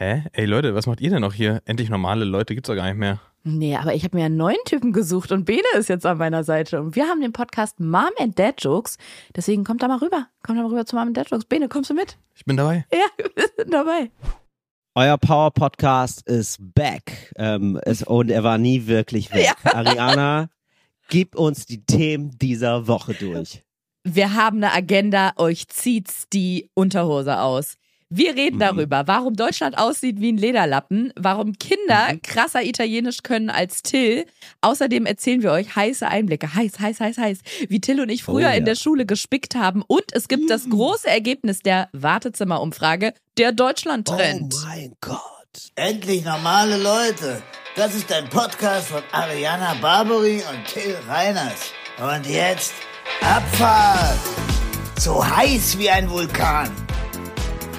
Hä? Ey Leute, was macht ihr denn noch hier? Endlich normale Leute gibt's doch gar nicht mehr. Nee, aber ich habe mir einen neuen Typen gesucht und Bene ist jetzt an meiner Seite. Und wir haben den Podcast Mom and Dad Jokes. Deswegen kommt da mal rüber. Kommt da mal rüber zu Mom and Dad Jokes. Bene, kommst du mit? Ich bin dabei. Ja, wir sind dabei. Euer Power Podcast ist back. Ähm, es, und er war nie wirklich weg. Ja. Ariana, gib uns die Themen dieser Woche durch. Wir haben eine Agenda, euch zieht's die Unterhose aus. Wir reden Mhm. darüber, warum Deutschland aussieht wie ein Lederlappen, warum Kinder Mhm. krasser Italienisch können als Till. Außerdem erzählen wir euch heiße Einblicke, heiß, heiß, heiß, heiß, wie Till und ich früher Oh ja. in der Schule gespickt haben. Und es gibt das große Ergebnis der Wartezimmerumfrage, der Deutschland-Trend. Oh mein Gott. Endlich normale Leute. Das ist ein Podcast von Ariana Barbary und Till Reiners. Und jetzt Abfahrt. So heiß wie ein Vulkan.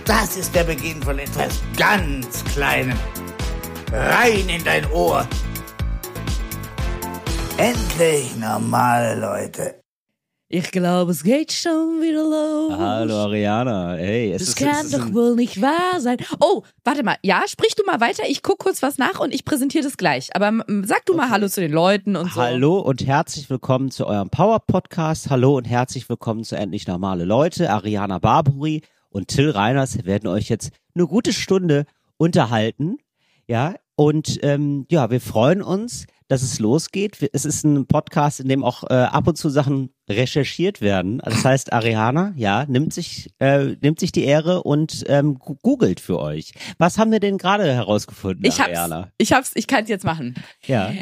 Das ist der Beginn von etwas ganz Kleinem. Rein in dein Ohr. Endlich normale Leute. Ich glaube, es geht schon wieder los. Hallo Ariana. Hey, es Das ist, kann es ist doch ein, wohl nicht wahr sein. Oh, warte mal. Ja, sprich du mal weiter. Ich guck kurz was nach und ich präsentiere das gleich. Aber sag du mal Okay. Hallo zu den Leuten und so. Hallo und herzlich willkommen zu eurem Power Podcast. Hallo und herzlich willkommen zu Endlich Normale Leute. Ariana Barbary und Till Reiners werden euch jetzt eine gute Stunde unterhalten. Ja, und ähm, ja, wir freuen uns, dass es losgeht. Es ist ein Podcast, in dem auch äh, ab und zu Sachen recherchiert werden. Also Das heißt, Ariana, ja, nimmt sich, äh, nimmt sich die Ehre und ähm, googelt für euch. Was haben wir denn gerade herausgefunden, Ich hab's. Ariana? Ich hab's. Ich kann's jetzt machen. Ja.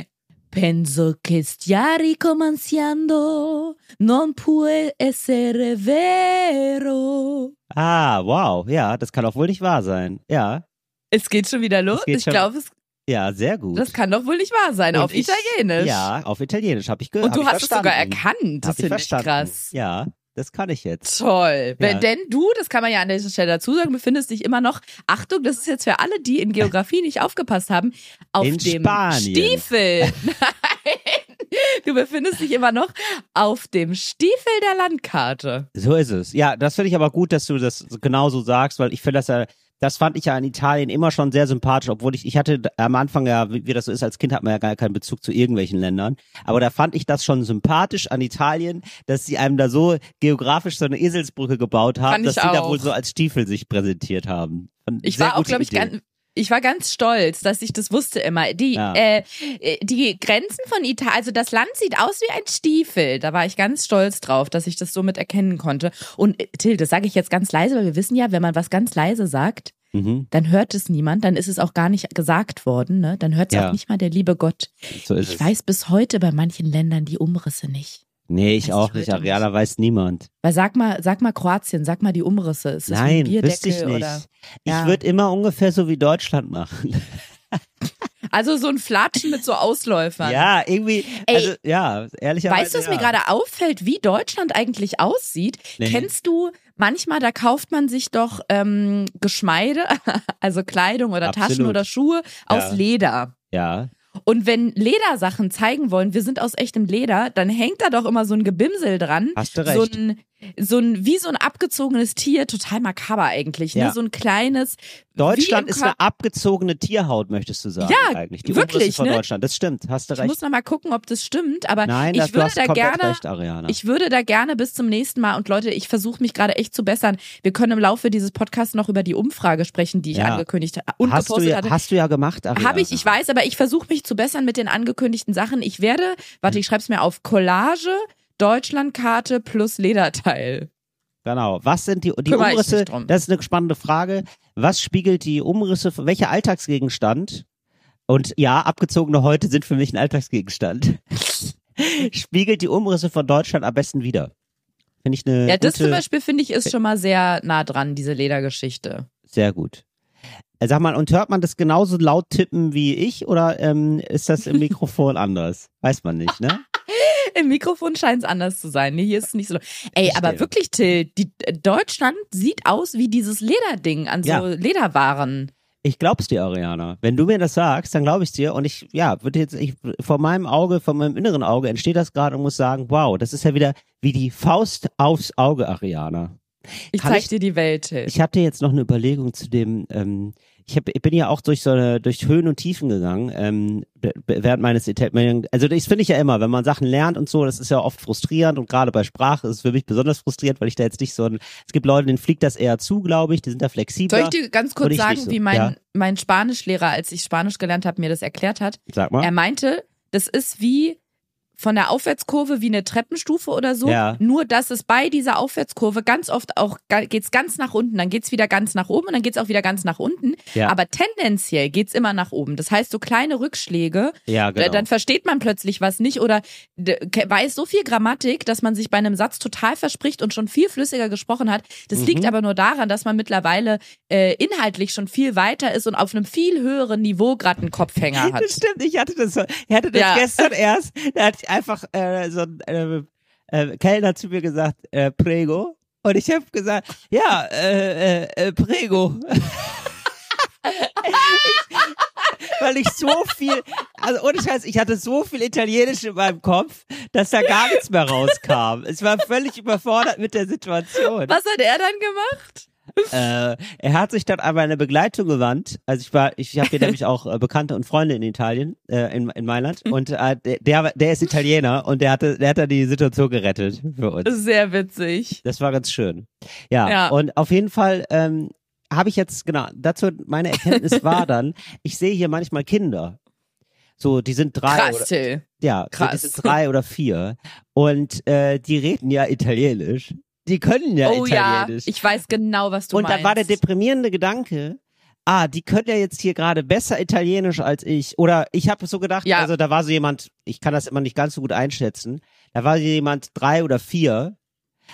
Penso che stia ricominciando, non può essere vero. Ah, wow, ja, das kann doch wohl nicht wahr sein. Ja, Es geht schon wieder los. Ich schon- glaube, es- ja, sehr gut. das kann doch wohl nicht wahr sein. Und auf ich- Italienisch. Ja, auf Italienisch habe ich gehört. Und du hast es sogar erkannt. Das finde ich krass. Ja, das kann ich jetzt. Toll. Ja. Denn du, das kann man ja an dieser Stelle dazu sagen, befindest dich immer noch, Achtung, das ist jetzt für alle, die in Geografie nicht aufgepasst haben, auf In dem Spanien. Stiefel. Nein, du befindest dich immer noch auf dem Stiefel der Landkarte. So ist es. Ja, das finde ich aber gut, dass du das genau so sagst, weil ich finde das ja, das fand ich ja in Italien immer schon sehr sympathisch, obwohl ich, ich hatte am Anfang ja, wie, wie das so ist, als Kind hat man ja gar keinen Bezug zu irgendwelchen Ländern. Aber da fand ich das schon sympathisch an Italien, dass sie einem da so geografisch so eine Eselsbrücke gebaut haben, dass sie da wohl so als Stiefel sich präsentiert haben. Fand Ich war auch, glaube ich, ganz, ich war ganz stolz, dass ich das wusste immer. Die, Ja. äh, äh, die Grenzen von Italien, also das Land sieht aus wie ein Stiefel. Da war ich ganz stolz drauf, dass ich das so mit erkennen konnte. Und äh, Till, das sage ich jetzt ganz leise, weil wir wissen ja, wenn man was ganz leise sagt, Mhm, dann hört es niemand, dann ist es auch gar nicht gesagt worden, ne? Dann hört es Ja. auch nicht mal der liebe Gott. so Ich es. weiß bis heute bei manchen Ländern die Umrisse nicht. Nee, ich Weiß auch ich nicht. Ariana weiß niemand. Weil sag mal, sag mal Kroatien, sag mal die Umrisse. Ist das Nein, wüsste ich nicht. oder? Ich Ja. würde immer ungefähr so wie Deutschland machen. Also so ein Flatschen mit so Ausläufern. Ja, irgendwie, Ey, also ja, ehrlicherweise. Weißt du, was ja. mir gerade auffällt, wie Deutschland eigentlich aussieht? Nee. Kennst du manchmal, da kauft man sich doch ähm, Geschmeide, also Kleidung oder Taschen Absolut. oder Schuhe aus Ja. Leder. Ja, Und wenn Ledersachen zeigen wollen, wir sind aus echtem Leder, dann hängt da doch immer so ein Gebimsel dran. hast du So recht. ein, so ein, wie so ein abgezogenes Tier, total makaber eigentlich, ne? Ja. So ein kleines. Deutschland ist eine abgezogene Tierhaut, möchtest du sagen Ja, eigentlich. Die wirklich, von ne? Deutschland, das stimmt, hast du Ich recht. muss noch mal gucken, ob das stimmt, aber Nein, ich das, du würde da gerne recht, Ariana. Ich würde da gerne bis zum nächsten Mal und Leute, ich versuche mich gerade echt zu bessern. Wir können im Laufe dieses Podcasts noch über die Umfrage sprechen, die ich Ja. angekündigt habe und hast, du gepostet ja, hatte. hast du ja gemacht, Ariana. Habe ich, ich weiß, aber ich versuche mich zu bessern mit den angekündigten Sachen. Ich werde, warte, ich schreibe es mir auf, Collage, Deutschlandkarte plus Lederteil. Genau. Was sind die, die Kümmere Umrisse? Das ist eine spannende Frage. Was spiegelt die Umrisse, welcher Alltagsgegenstand? Und ja, abgezogene Häute sind für mich ein Alltagsgegenstand. spiegelt die Umrisse von Deutschland am besten wieder? Finde ich eine Ja, das gute, zum Beispiel finde ich ist schon mal sehr nah dran, diese Ledergeschichte. sehr gut. Äh, Sag mal, und hört man das genauso laut tippen wie ich oder ähm, ist das im Mikrofon anders? Weiß man nicht, ne? Im Mikrofon scheint es anders zu sein. Nee, hier ist es nicht so. Ey, aber wirklich, Till, die, Deutschland sieht aus wie dieses Lederding an so Ja. Lederwaren. Ich glaub's dir, Ariana. Wenn du mir das sagst, dann glaube ich dir. Und ich, ja, würde jetzt, ich, vor meinem Auge, vor meinem inneren Auge entsteht das gerade und muss sagen, wow, das ist ja wieder wie die Faust aufs Auge, Ariana. Ich zeig ich- dir die Welt, Till. Ich habe dir jetzt noch eine Überlegung zu dem, ähm, ich, hab, ich bin ja auch durch so eine, durch Höhen und Tiefen gegangen, ähm, während meines also das finde ich ja immer, wenn man Sachen lernt und so, das ist ja oft frustrierend und gerade bei Sprache ist es für mich besonders frustrierend, weil ich da jetzt nicht so ein, es gibt Leute, denen fliegt das eher zu, glaube ich, die sind da flexibler. Soll ich dir ganz kurz sagen, so. wie mein, Ja. mein Spanischlehrer, als ich Spanisch gelernt habe, mir das erklärt hat? Sag mal. Er meinte, das ist wie von der Aufwärtskurve wie eine Treppenstufe oder so. Ja. Nur, dass es bei dieser Aufwärtskurve ganz oft auch ga- geht's ganz nach unten, dann geht's wieder ganz nach oben und dann geht's auch wieder ganz nach unten. Ja. Aber tendenziell geht's immer nach oben. Das heißt, so kleine Rückschläge, ja, genau. dann versteht man plötzlich was nicht oder weiß so viel Grammatik, dass man sich bei einem Satz total verspricht und schon viel flüssiger gesprochen hat. Das Mhm. liegt aber nur daran, dass man mittlerweile äh, inhaltlich schon viel weiter ist und auf einem viel höheren Niveau gerade einen Kopfhänger hat. Das stimmt, ich hatte das, ich hatte das Ja. gestern erst, da hatte einfach äh, so ein äh, äh, Kellner zu mir gesagt, äh, Prego. Und ich habe gesagt, ja, äh, äh, äh, Prego. weil ich so viel, also ohne Scheiß, ich hatte so viel Italienisch in meinem Kopf, dass da gar nichts mehr rauskam. Es war völlig überfordert mit der Situation. Was hat er dann gemacht? Äh, er hat sich dann an meine Begleitung gewandt. Also ich war, ich habe hier nämlich auch äh, Bekannte und Freunde in Italien, äh, in, in Mailand. Und äh, der, der, ist Italiener und der hatte, der hat dann die Situation gerettet für uns. Sehr witzig. Das war ganz schön. Ja, Ja. und auf jeden Fall ähm, habe ich jetzt, genau, dazu meine Erkenntnis war dann, ich sehe hier manchmal Kinder. So, die sind drei oder, Krass, Till. ja, so, die krass. sind drei oder vier und äh, die reden ja Italienisch. Die können ja oh ja, Italienisch. ich weiß genau, was du und meinst. dann war der deprimierende Gedanke, ah, die können ja jetzt hier gerade besser Italienisch als ich. Oder ich habe so gedacht, Ja. also da war so jemand, ich kann das immer nicht ganz so gut einschätzen, da war jemand drei oder vier.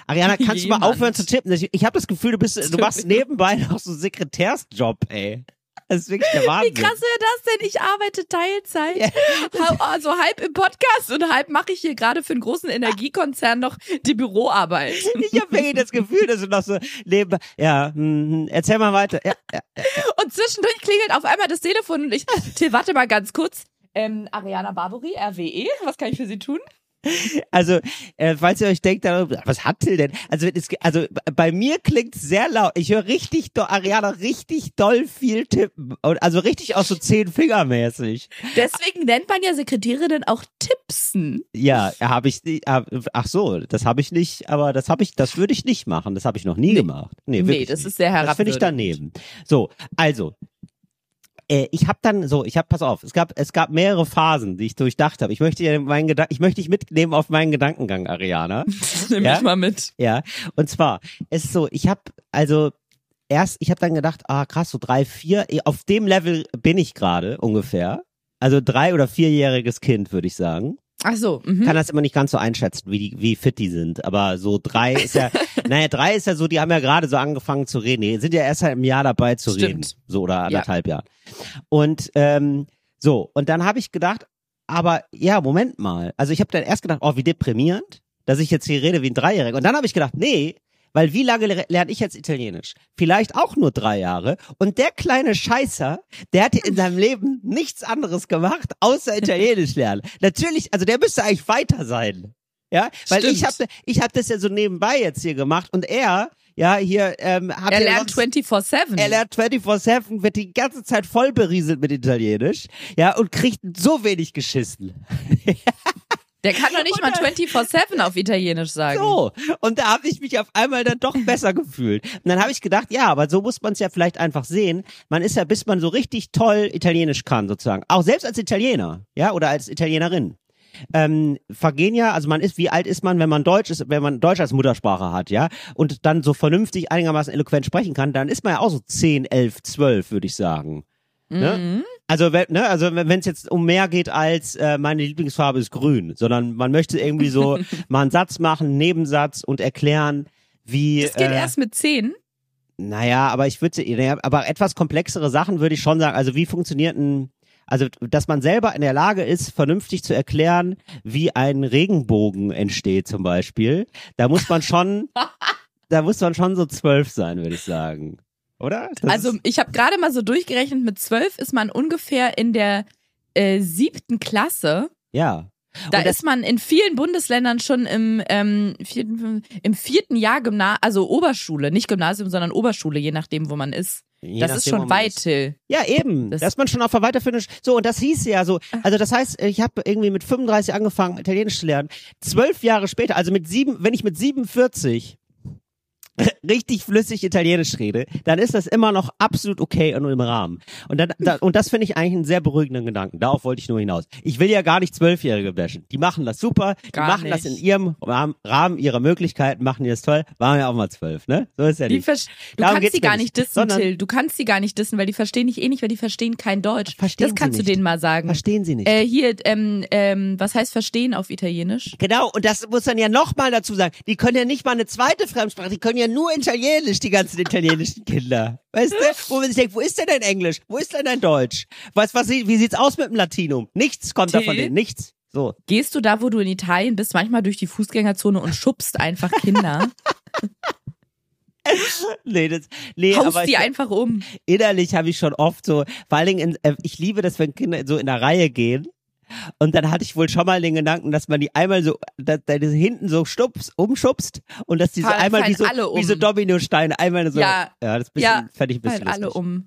Ariana, kannst du mal Jemand. aufhören zu tippen? Ich, ich habe das Gefühl, du bist, du machst nebenbei noch so einen Sekretärsjob, ey. Das ist wirklich der Wahnsinn. Wie krass wäre das denn? Ich arbeite Teilzeit. Ha- Also halb im Podcast und halb mache ich hier gerade für einen großen Energiekonzern noch die Büroarbeit. Ich habe wirklich das Gefühl, dass du noch so nebenbei, ja, hm, erzähl mal weiter. Ja, ja. Und zwischendurch klingelt auf einmal das Telefon und ich, Till, warte mal ganz kurz. Ähm, Ariana Barbary, RWE, was kann ich für Sie tun? Also, äh, falls ihr euch denkt, da, was hat Till denn? Also, es, also bei mir klingt sehr laut. Ich höre richtig, do, Ariana, richtig doll viel tippen. Und, also richtig auch so zehn Finger mäßig. Deswegen nennt man ja Sekretärinnen auch Tippsen. Ja, habe ich nicht. ah, Ach so, das habe ich nicht. Aber das habe ich, das würde ich nicht machen. Das habe ich noch nie gemacht. Nee, Nee, das nicht. ist sehr Das finde ich herabwürdigend. daneben. So, also. Äh, ich habe dann so, ich habe, pass auf, es gab, es gab mehrere Phasen, die ich durchdacht habe. Ich möchte dir meinen Gedanken, ich möchte dich mitnehmen auf meinen Gedankengang, Ariana. Nimm Ja? mich mal mit. Ja, und zwar, es ist so, ich habe also erst, ich habe dann gedacht, ah krass, so drei, vier, eh, auf dem Level bin ich gerade ungefähr. Also drei oder vierjähriges Kind, würde ich sagen. Ach so, mhm. Kann das immer nicht ganz so einschätzen, wie die, wie fit die sind. Aber so drei ist ja, naja, drei ist ja so, die haben ja gerade so angefangen zu reden. Die sind ja erst seit einem Jahr dabei zu Stimmt. reden. So oder anderthalb Jahren. Und ähm, so, und dann habe ich gedacht, aber ja, Moment mal. Also ich habe dann erst gedacht, oh, wie deprimierend, dass ich jetzt hier rede wie ein Dreijähriger. Und dann habe ich gedacht, nee, weil wie lange le- lerne ich jetzt Italienisch? Vielleicht auch nur drei Jahre. Und der kleine Scheißer, der hat in seinem Leben nichts anderes gemacht, außer Italienisch lernen. Natürlich, also der müsste eigentlich weiter sein. Ja, weil Stimmt. ich habe ich hab das ja so nebenbei jetzt hier gemacht und er, ja, hier ähm, hat Er ja lernt sonst- 24-7. er lernt 24-7, wird die ganze Zeit voll berieselt mit Italienisch, ja, und kriegt so wenig geschissen. Der kann doch nicht mal 24-7 auf Italienisch sagen. So, und da habe ich mich auf einmal dann doch besser gefühlt. Und dann habe ich gedacht, ja, aber so muss man es ja vielleicht einfach sehen. Man ist ja, bis man so richtig toll Italienisch kann, sozusagen. Auch selbst als Italiener, ja, oder als Italienerin. Ähm, vergehen ja, also man ist, wie alt ist man, wenn man Deutsch ist, wenn man Deutsch als Muttersprache hat, ja, und dann so vernünftig einigermaßen eloquent sprechen kann, dann ist man ja auch so 10, 11, 12, würde ich sagen. Ne? Mhm. Also, wenn, ne, also wenn es jetzt um mehr geht als äh, meine Lieblingsfarbe ist grün, sondern man möchte irgendwie so mal einen Satz machen, einen Nebensatz und erklären, wie. Das geht äh, erst mit 10. Naja, aber ich würde, naja, aber etwas komplexere Sachen würde ich schon sagen. Also wie funktioniert ein, also dass man selber in der Lage ist, vernünftig zu erklären, wie ein Regenbogen entsteht zum Beispiel. Da muss man schon, da muss man schon so zwölf sein, würde ich sagen. Oder? Das Also ich habe gerade mal so durchgerechnet, mit 12 ist man ungefähr in der äh, siebten Klasse. ja. Da ist man in vielen Bundesländern schon im, ähm, vierten, im vierten Jahr Gymnasium, also Oberschule, nicht Gymnasium, sondern Oberschule, je nachdem, wo man ist. Je das ist schon weit. Till. Ja, eben. Das- dass man schon auf der weiterführenden. Sch- So, und das hieß ja so. Also, das heißt, ich habe irgendwie mit 35 angefangen, Italienisch zu lernen. Zwölf Jahre später, also mit sieben, wenn ich mit 47 richtig flüssig Italienisch rede, dann ist das immer noch absolut okay und im Rahmen. Und dann, da, und das finde ich eigentlich einen sehr beruhigenden Gedanken. Darauf wollte ich nur hinaus. Ich will ja gar nicht Zwölfjährige bashen. Die machen das super. Die Gar machen das in nicht. ihrem Rahmen, ihrer Möglichkeiten, machen die das toll. Waren ja auch mal zwölf, ne? So ist ja Die nicht. du Darum kannst mir gar nicht. nicht dissen, Till. Du kannst die gar nicht dissen, weil die verstehen dich eh nicht, weil die verstehen kein Deutsch. Verstehen das kannst sie du nicht. denen mal sagen. Verstehen sie nicht. Äh, hier, ähm, ähm, was heißt verstehen auf Italienisch? Genau, und das muss dann ja nochmal dazu sagen. Die können ja nicht mal eine zweite Fremdsprache, die können ja nur Italienisch, die ganzen italienischen Kinder. Weißt du? Wo man sich denkt, wo ist denn dein Englisch? Wo ist denn dein Deutsch? Was, was, wie sieht's aus mit dem Latinum? Nichts kommt da von denen, nichts. So. Gehst du da, wo du in Italien bist, manchmal durch die Fußgängerzone und schubst einfach Kinder? Nee, das, nee, Haust aber die ich, einfach um. innerlich habe ich schon oft so, vor allen Dingen, in, äh, ich liebe das, wenn Kinder so in der Reihe gehen. Und dann hatte ich wohl schon mal den Gedanken, dass man die einmal so, dass, dass die hinten so stups, umschubst und dass die so einmal wie so, um. wie so Dominosteine einmal so. Ja. ja das bisschen, Ja, fand ich ein bisschen Fallen alle lustig. um.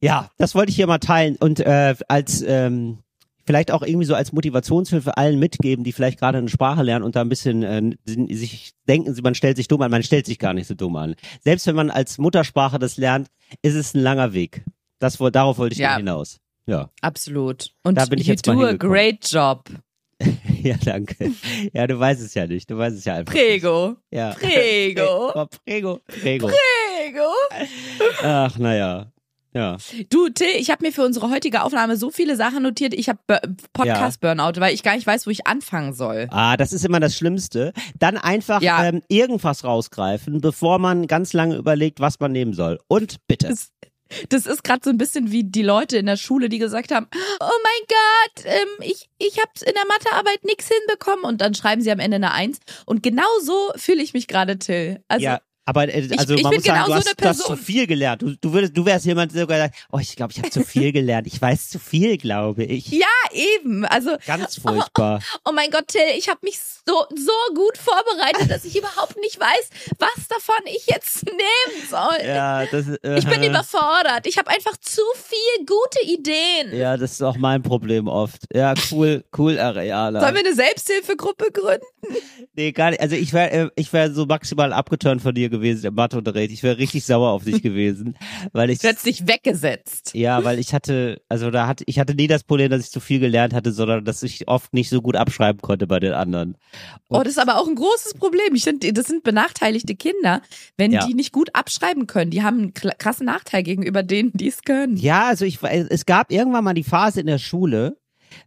Ja, das wollte ich hier mal teilen und äh, als ähm, vielleicht auch irgendwie so als Motivationshilfe allen mitgeben, die vielleicht gerade eine Sprache lernen und da ein bisschen äh, sich denken, man stellt sich dumm an, man stellt sich gar nicht so dumm an. Selbst wenn man als Muttersprache das lernt, ist es ein langer Weg. Das darauf wollte ich Ja. hinaus. Ja, Absolut. Und Da bin ich you jetzt mal do a hingekommen. great job. ja, danke. Ja, du weißt es ja nicht. Du weißt es ja einfach. Prego. Nicht. Ja. Prego. Prego. Prego. Prego. Ach, naja. Ja. Du, Till, ich habe mir für unsere heutige Aufnahme so viele Sachen notiert. Ich habe Podcast-Burnout, weil ich gar nicht weiß, wo ich anfangen soll. Ah, das ist immer das Schlimmste. Dann einfach Ja. ähm, irgendwas rausgreifen, bevor man ganz lange überlegt, was man nehmen soll. Und bitte. Das, das ist gerade so ein bisschen wie die Leute in der Schule, die gesagt haben, oh mein Gott, ähm, ich, ich habe in der Mathearbeit nichts hinbekommen und dann schreiben sie am Ende eine Eins. Und genau so fühle ich mich gerade, Till. Also ja. Aber äh, also ich man bin muss sagen, genau du so hast, du hast zu viel gelernt. Du, du, würdest, du wärst jemand, der sogar sagt, oh, ich glaube, ich habe zu viel gelernt. Ich weiß zu viel, glaube ich. ja, eben. Also Ganz furchtbar. Oh mein Gott, Till, ich habe mich so, so gut vorbereitet, dass ich überhaupt nicht weiß, was davon ich jetzt nehmen soll. Ja, das, äh, Ich bin überfordert. Ich habe einfach zu viel gute Ideen. Ja, das ist auch mein Problem oft. Ja, cool, cool, Areala. Sollen wir eine Selbsthilfegruppe gründen? Nee, gar nicht. Also ich wäre äh, ich wär so maximal abgeturnt von dir gewesen im Matheunterricht. Ich wäre richtig sauer auf dich gewesen, weil ich dich weggesetzt. ja, weil ich hatte, also da hatte ich hatte nie das Problem, dass ich zu viel gelernt hatte, sondern dass ich oft nicht so gut abschreiben konnte bei den anderen. Oh, das ist aber auch ein großes Problem. Ich finde, das sind benachteiligte Kinder, wenn Ja. die nicht gut abschreiben können. Die haben einen krassen Nachteil gegenüber denen, die es können. Ja, also ich es gab irgendwann mal die Phase in der Schule,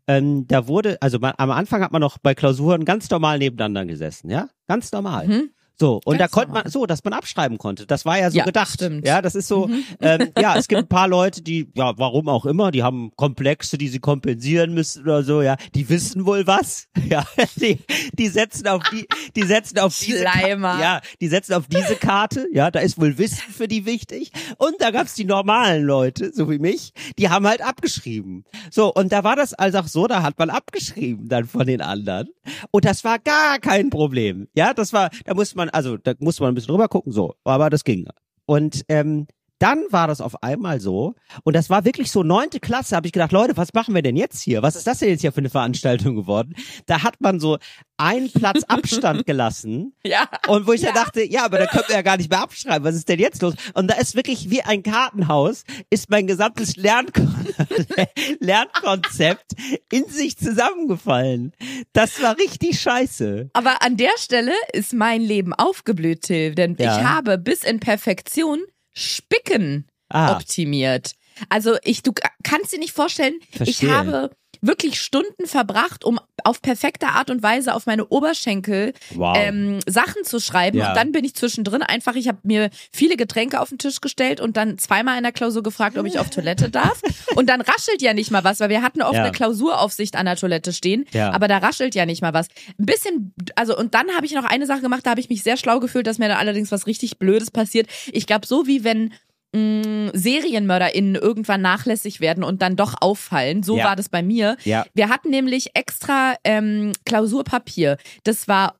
ähm, da wurde, also man, am Anfang hat man noch bei Klausuren ganz normal nebeneinander gesessen, ja, ganz normal. Mhm. So, und Ganz da konnte man, so, dass man abschreiben konnte. Das war ja so Ja, gedacht. stimmt. Ja, das ist so, Mhm. ähm, ja, es gibt ein paar Leute, die, ja, warum auch immer, die haben Komplexe, die sie kompensieren müssen oder so, ja, die wissen wohl was. Ja, die, die setzen auf die, die setzen auf diese Schleimer. Ja, die setzen auf diese Karte, ja, da ist wohl Wissen für die wichtig. Und da gab's die normalen Leute, so wie mich, die haben halt abgeschrieben. So, und da war das also auch so, da hat man abgeschrieben dann von den anderen. Und das war gar kein Problem. Ja, das war, da musste man, also da musste man ein bisschen drüber gucken, so, aber das ging. Und ähm, dann war das auf einmal so, und das war wirklich so neunte Klasse, habe ich gedacht, Leute, was machen wir denn jetzt hier? Was ist das denn jetzt hier für eine Veranstaltung geworden? Da hat man so einen Platz Abstand gelassen. Ja. Und wo ich dann dachte, ja, aber da können wir ja gar nicht mehr abschreiben. Was ist denn jetzt los? Und da ist wirklich wie ein Kartenhaus, ist mein gesamtes Lernkon Lernkonzept in sich zusammengefallen. Das war richtig scheiße. Aber an der Stelle ist mein Leben aufgeblüht, Till, denn Ja. ich habe bis in Perfektion Spicken Ah. optimiert. Also ich, du kannst dir nicht vorstellen, Verstehe. ich habe wirklich Stunden verbracht, um auf perfekte Art und Weise auf meine Oberschenkel Wow. ähm, Sachen zu schreiben. Ja. Und dann bin ich zwischendrin einfach, ich habe mir viele Getränke auf den Tisch gestellt und dann zweimal in der Klausur gefragt, ob ich auf Toilette darf. Und dann raschelt ja nicht mal was, weil wir hatten oft Ja. eine Klausuraufsicht an der Toilette stehen, Ja. aber da raschelt ja nicht mal was. Ein bisschen, also und dann habe ich noch eine Sache gemacht, da habe ich mich sehr schlau gefühlt, dass mir da allerdings was richtig Blödes passiert. Ich glaube, so wie wenn mh, SerienmörderInnen irgendwann nachlässig werden und dann doch auffallen. So Ja. war das bei mir. Ja. Wir hatten nämlich extra ähm, Klausurpapier. Das war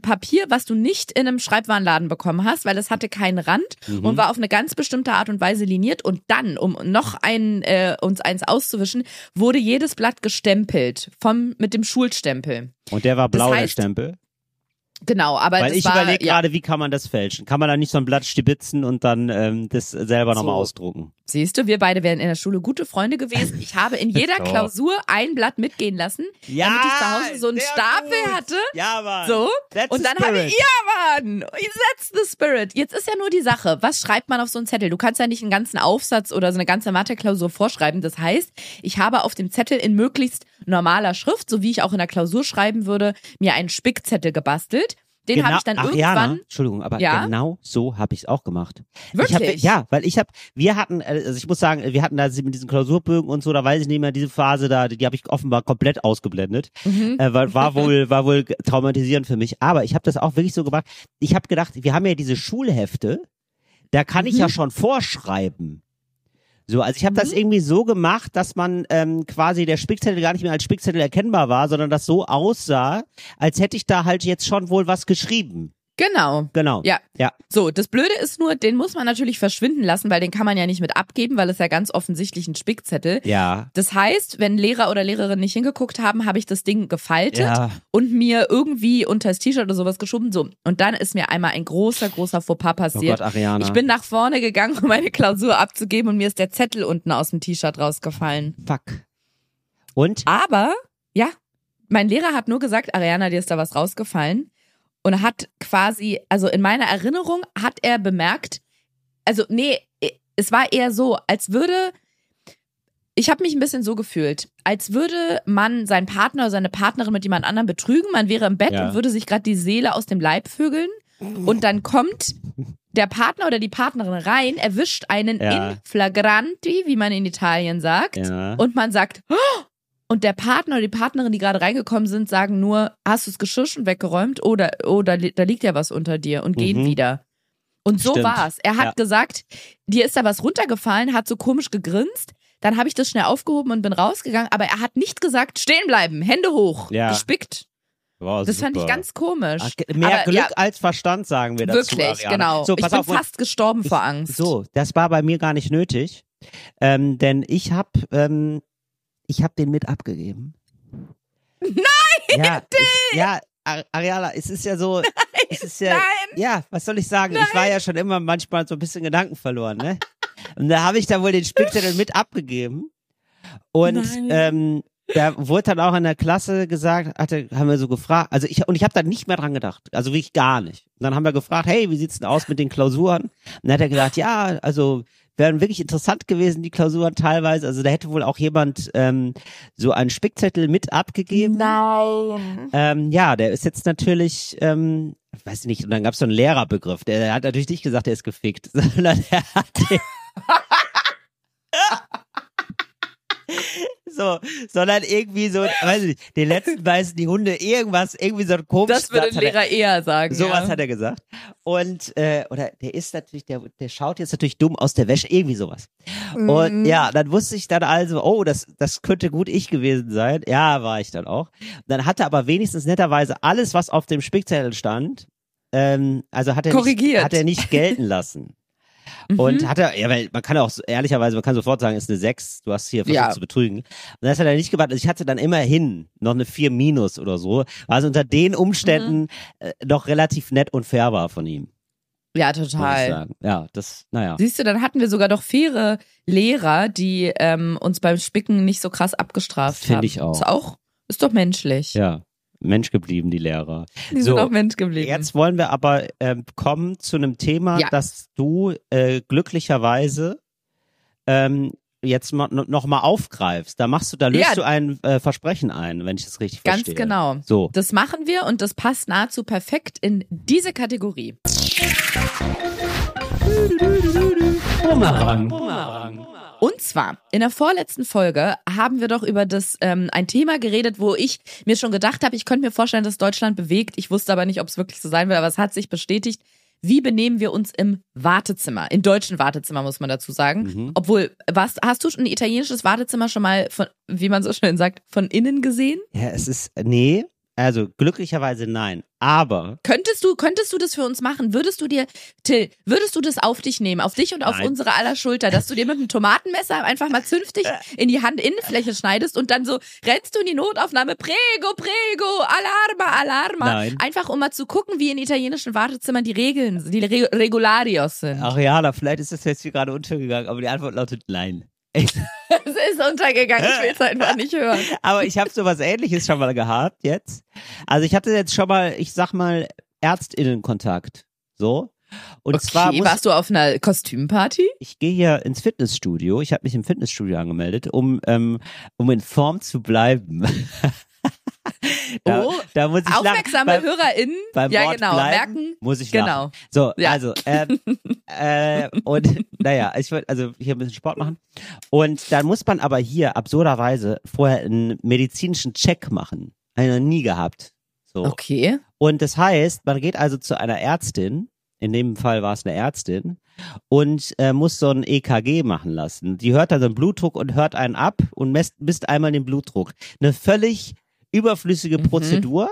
Papier, was du nicht in einem Schreibwarenladen bekommen hast, weil es hatte keinen Rand Mhm. und war auf eine ganz bestimmte Art und Weise liniert. Und dann, um noch ein, äh, uns eins auszuwischen, wurde jedes Blatt gestempelt vom, mit dem Schulstempel. Und der war Das blau, der heißt, Stempel. Genau, aber Weil ich überlege ja, gerade, wie kann man das fälschen? Kann man da nicht so ein Blatt stibitzen und dann ähm, das selber nochmal So. ausdrucken? siehst du, wir beide wären in der Schule gute Freunde gewesen. Ich habe in jeder. Klausur ein Blatt mitgehen lassen, damit ich zu Hause so einen Stapel gut. hatte. Ja, Mann. So. That's Und dann habe ich, ja Mann, that's the spirit. Jetzt ist ja nur die Sache, was schreibt man auf so einen Zettel? Du kannst ja nicht einen ganzen Aufsatz oder so eine ganze Mathe-Klausur vorschreiben. Das heißt, ich habe auf dem Zettel in möglichst normaler Schrift, so wie ich auch in der Klausur schreiben würde, mir einen Spickzettel gebastelt. Den habe ich dann Ach, irgendwann. Jana, Entschuldigung, aber Ja? genau so habe ich es auch gemacht. Wirklich? Ich hab, ja, weil ich habe, wir hatten, äh, also ich muss sagen, wir hatten da mit diesen Klausurbögen und so, da weiß ich nicht mehr, diese Phase da, die habe ich offenbar komplett ausgeblendet. Mhm. Äh, war, war wohl, war wohl traumatisierend für mich. Aber ich habe das auch wirklich so gemacht. Ich habe gedacht, wir haben ja diese Schulhefte, da kann ich Mhm. ja schon vorschreiben. So, also ich habe das Mhm. irgendwie so gemacht, dass man ähm, quasi der Spickzettel gar nicht mehr als Spickzettel erkennbar war, sondern das so aussah, als hätte ich da halt jetzt schon wohl was geschrieben. Genau. Genau. Ja. Ja. So, das Blöde ist nur, den muss man natürlich verschwinden lassen, weil den kann man ja nicht mit abgeben, weil es ja ganz offensichtlich ein Spickzettel. Ja. Das heißt, wenn Lehrer oder Lehrerin nicht hingeguckt haben, habe ich das Ding gefaltet Ja. und mir irgendwie unter das T-Shirt oder sowas geschoben. So. Und dann ist mir einmal ein großer, großer Fauxpas Oh passiert. Gott, Ariana. ich bin nach vorne gegangen, um meine Klausur abzugeben und mir ist der Zettel unten aus dem T-Shirt rausgefallen. Fuck. Und? Aber, ja, mein Lehrer hat nur gesagt, Ariana, dir ist da was rausgefallen. Und hat quasi, also in meiner Erinnerung hat er bemerkt, also nee, es war eher so, als würde, ich habe mich ein bisschen so gefühlt, als würde man seinen Partner oder seine Partnerin mit jemand anderem betrügen, man wäre im Bett Ja. und würde sich gerade die Seele aus dem Leib vögeln und dann kommt der Partner oder die Partnerin rein, erwischt einen Ja. in flagranti, wie man in Italien sagt, Ja. und man sagt, "Oh!" Und der Partner oder die Partnerin, die gerade reingekommen sind, sagen nur, hast du das Geschirr schon weggeräumt oder oh, da, li- da liegt ja was unter dir und gehen Mhm. wieder. Und so Stimmt. war's. Er hat Ja. gesagt, dir ist da was runtergefallen, hat so komisch gegrinst. Dann habe ich das schnell aufgehoben und bin rausgegangen, aber er hat nicht gesagt, stehen bleiben, Hände hoch, Ja. gespickt. Wow, Das fand ich super. ganz komisch. Ach, mehr aber, Glück ja, als Verstand, sagen wir dazu. Wirklich, Ariana. genau. So, ich bin auf, fast gestorben ich- vor Angst. So, das war bei mir gar nicht nötig, ähm, denn ich habe ähm, ich habe den mit abgegeben. Nein, ja, ich, ja, Ar- Ariana, es ist ja so, es ist ja, nein. ja, was soll ich sagen? Ich war ja schon immer manchmal so ein bisschen Gedanken verloren, ne? Und da habe ich da wohl den Spickzettel mit abgegeben und Nein. ähm, da wurde dann auch in der Klasse gesagt, hatte, haben wir so gefragt, also ich und ich habe da nicht mehr dran gedacht, also wirklich gar nicht. Und dann haben wir gefragt, hey, wie sieht's denn aus mit den Klausuren? Und dann hat er gesagt, ja, also wären wirklich interessant gewesen die Klausuren teilweise. Also da hätte wohl auch jemand ähm, so einen Spickzettel mit abgegeben. Nein. Ähm, ja, der ist jetzt natürlich, ähm, weiß ich nicht, und dann gab es so einen Lehrerbegriff. Der, der hat natürlich nicht gesagt, der ist gefickt, sondern der hat den, so, sondern irgendwie so, weiß ich nicht, den letzten beißen die Hunde, irgendwas, irgendwie so ein komisches Das würde ein hat er- Lehrer eher sagen. Sowas ja. hat er gesagt. Und, äh, oder der ist natürlich, der, der schaut jetzt natürlich dumm aus der Wäsche, irgendwie sowas. Mhm. Und ja, dann wusste ich dann also, oh, das, das könnte gut ich gewesen sein. Ja, war ich dann auch. Dann hatte aber wenigstens netterweise alles, was auf dem Spickzettel stand, ähm, also hat er, Korrigiert. Nicht, hat er nicht gelten lassen. Mhm. Und hat er, ja, weil man kann auch ehrlicherweise, man kann sofort sagen, ist eine 6, du hast hier versucht Ja. zu betrügen. Und das hat er nicht gewartet. Also ich hatte dann immerhin noch eine 4 minus oder so, was unter den Umständen Mhm. äh, doch relativ nett und fair war von ihm. ja, total. Ja, das, naja. Siehst du, dann hatten wir sogar doch faire Lehrer, die ähm, uns beim Spicken nicht so krass abgestraft Finde haben. ich auch. Ist auch, ist doch menschlich. Ja. Mensch geblieben, die Lehrer. Die So, sind auch Mensch geblieben. Jetzt wollen wir aber ähm, kommen zu einem Thema, Ja. das du äh, glücklicherweise ähm, jetzt mal, no- noch mal aufgreifst. Da machst du, da löst Ja. du ein äh, Versprechen ein, wenn ich das richtig Ganz verstehe. genau. So. Das machen wir und das passt nahezu perfekt in diese Kategorie. Und zwar, in der vorletzten Folge haben wir doch über das ähm, ein Thema geredet, wo ich mir schon gedacht habe, ich könnte mir vorstellen, dass Deutschland bewegt. Ich wusste aber nicht, ob es wirklich so sein wird, aber es hat sich bestätigt. Wie benehmen wir uns im Wartezimmer? Im deutschen Wartezimmer muss man dazu sagen. Mhm. Obwohl, was, hast du schon ein italienisches Wartezimmer schon mal von, wie man so schön sagt, von innen gesehen? Ja, es ist, nee, Also glücklicherweise nein. Aber Könntest du, könntest du das für uns machen? Würdest du dir, Till, würdest du das auf dich nehmen, auf dich und auf Nein. unsere aller Schulter, dass du dir mit einem Tomatenmesser einfach mal zünftig in die Handinnenfläche schneidest und dann so rennst du in die Notaufnahme, prego, prego, alarma, alarma. Nein. Einfach um mal zu gucken, wie in italienischen Wartezimmern die Regeln, die Re Regularios sind. Ariana, vielleicht ist das jetzt hier gerade untergegangen, aber die Antwort lautet nein. Es ist untergegangen, ich will es einfach nicht hören. Aber ich habe sowas ähnliches schon mal gehabt jetzt. Also ich hatte jetzt schon mal, ich sag mal, Ärztinnenkontakt. So. Und zwar Okay, muss, warst du auf einer Kostümparty? ich gehe hier ins Fitnessstudio. Ich habe mich im Fitnessstudio angemeldet, um ähm, um in Form zu bleiben. da, Oh, da muss ich Aufmerksame lachen. Beim, HörerInnen, beim ja Wort genau, bleiben merken, muss ich genau. lachen. So, Ja. also ähm, äh, und naja, ich wollte also hier ein bisschen Sport machen und dann muss man aber hier absurderweise vorher einen medizinischen Check machen. Habe ich noch nie gehabt. So. Okay. Und das heißt, man geht also zu einer Ärztin, in dem Fall war es eine Ärztin, und äh, muss so ein EKG machen lassen. Die hört dann den Blutdruck und hört einen ab und messt, misst einmal den Blutdruck. Eine völlig überflüssige Mhm. Prozedur,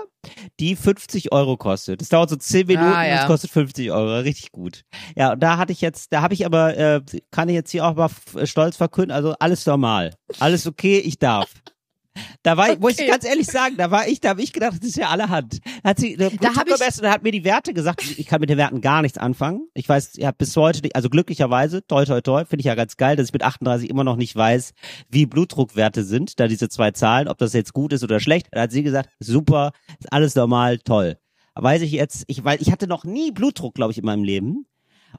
die 50 Euro kostet. Das dauert so 10 Minuten Ah, und ja. es kostet 50 Euro. Richtig gut. Ja, und da hatte ich jetzt, da habe ich aber, äh, kann ich jetzt hier auch mal stolz verkünden, also alles normal. Alles okay, ich darf. Da war ich, muss ich Okay. ganz ehrlich sagen, da war ich, da habe ich gedacht, das ist ja allerhand. Hat sie Da hab ich- und hat mir die Werte gesagt. Ich kann mit den Werten gar nichts anfangen. Ich weiß, ich habe bis heute, nicht, also glücklicherweise, toi toi toi, finde ich ja ganz geil, dass ich mit 38 immer noch nicht weiß, wie Blutdruckwerte sind, da diese zwei Zahlen, ob das jetzt gut ist oder schlecht. Da hat sie gesagt, super, ist alles normal, toll. Weiß ich jetzt, ich weil ich hatte noch nie Blutdruck, glaube ich, in meinem Leben.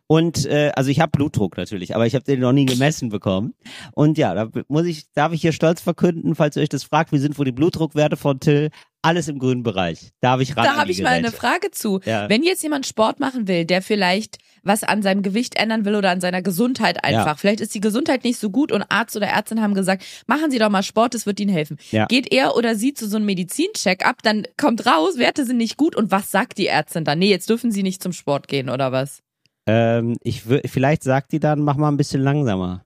Und äh, also ich habe Blutdruck natürlich, aber ich habe den noch nie gemessen bekommen. Und ja, da muss ich, darf ich hier stolz verkünden, falls ihr euch das fragt, wie sind wohl die Blutdruckwerte von Till? Alles im grünen Bereich. Darf ich ran Da habe ich mal eine Geräte. Frage zu. Ja. Wenn jetzt jemand Sport machen will, der vielleicht was an seinem Gewicht ändern will oder an seiner Gesundheit einfach, Ja. vielleicht ist die Gesundheit nicht so gut und Arzt oder Ärztin haben gesagt, machen Sie doch mal Sport, das wird Ihnen helfen. Ja. Geht er oder sie zu so einem Medizincheck-up, dann kommt raus, Werte sind nicht gut und was sagt die Ärztin dann? Nee, jetzt dürfen Sie nicht zum Sport gehen oder was? Ähm, ich vielleicht sagt die dann, mach mal ein bisschen langsamer.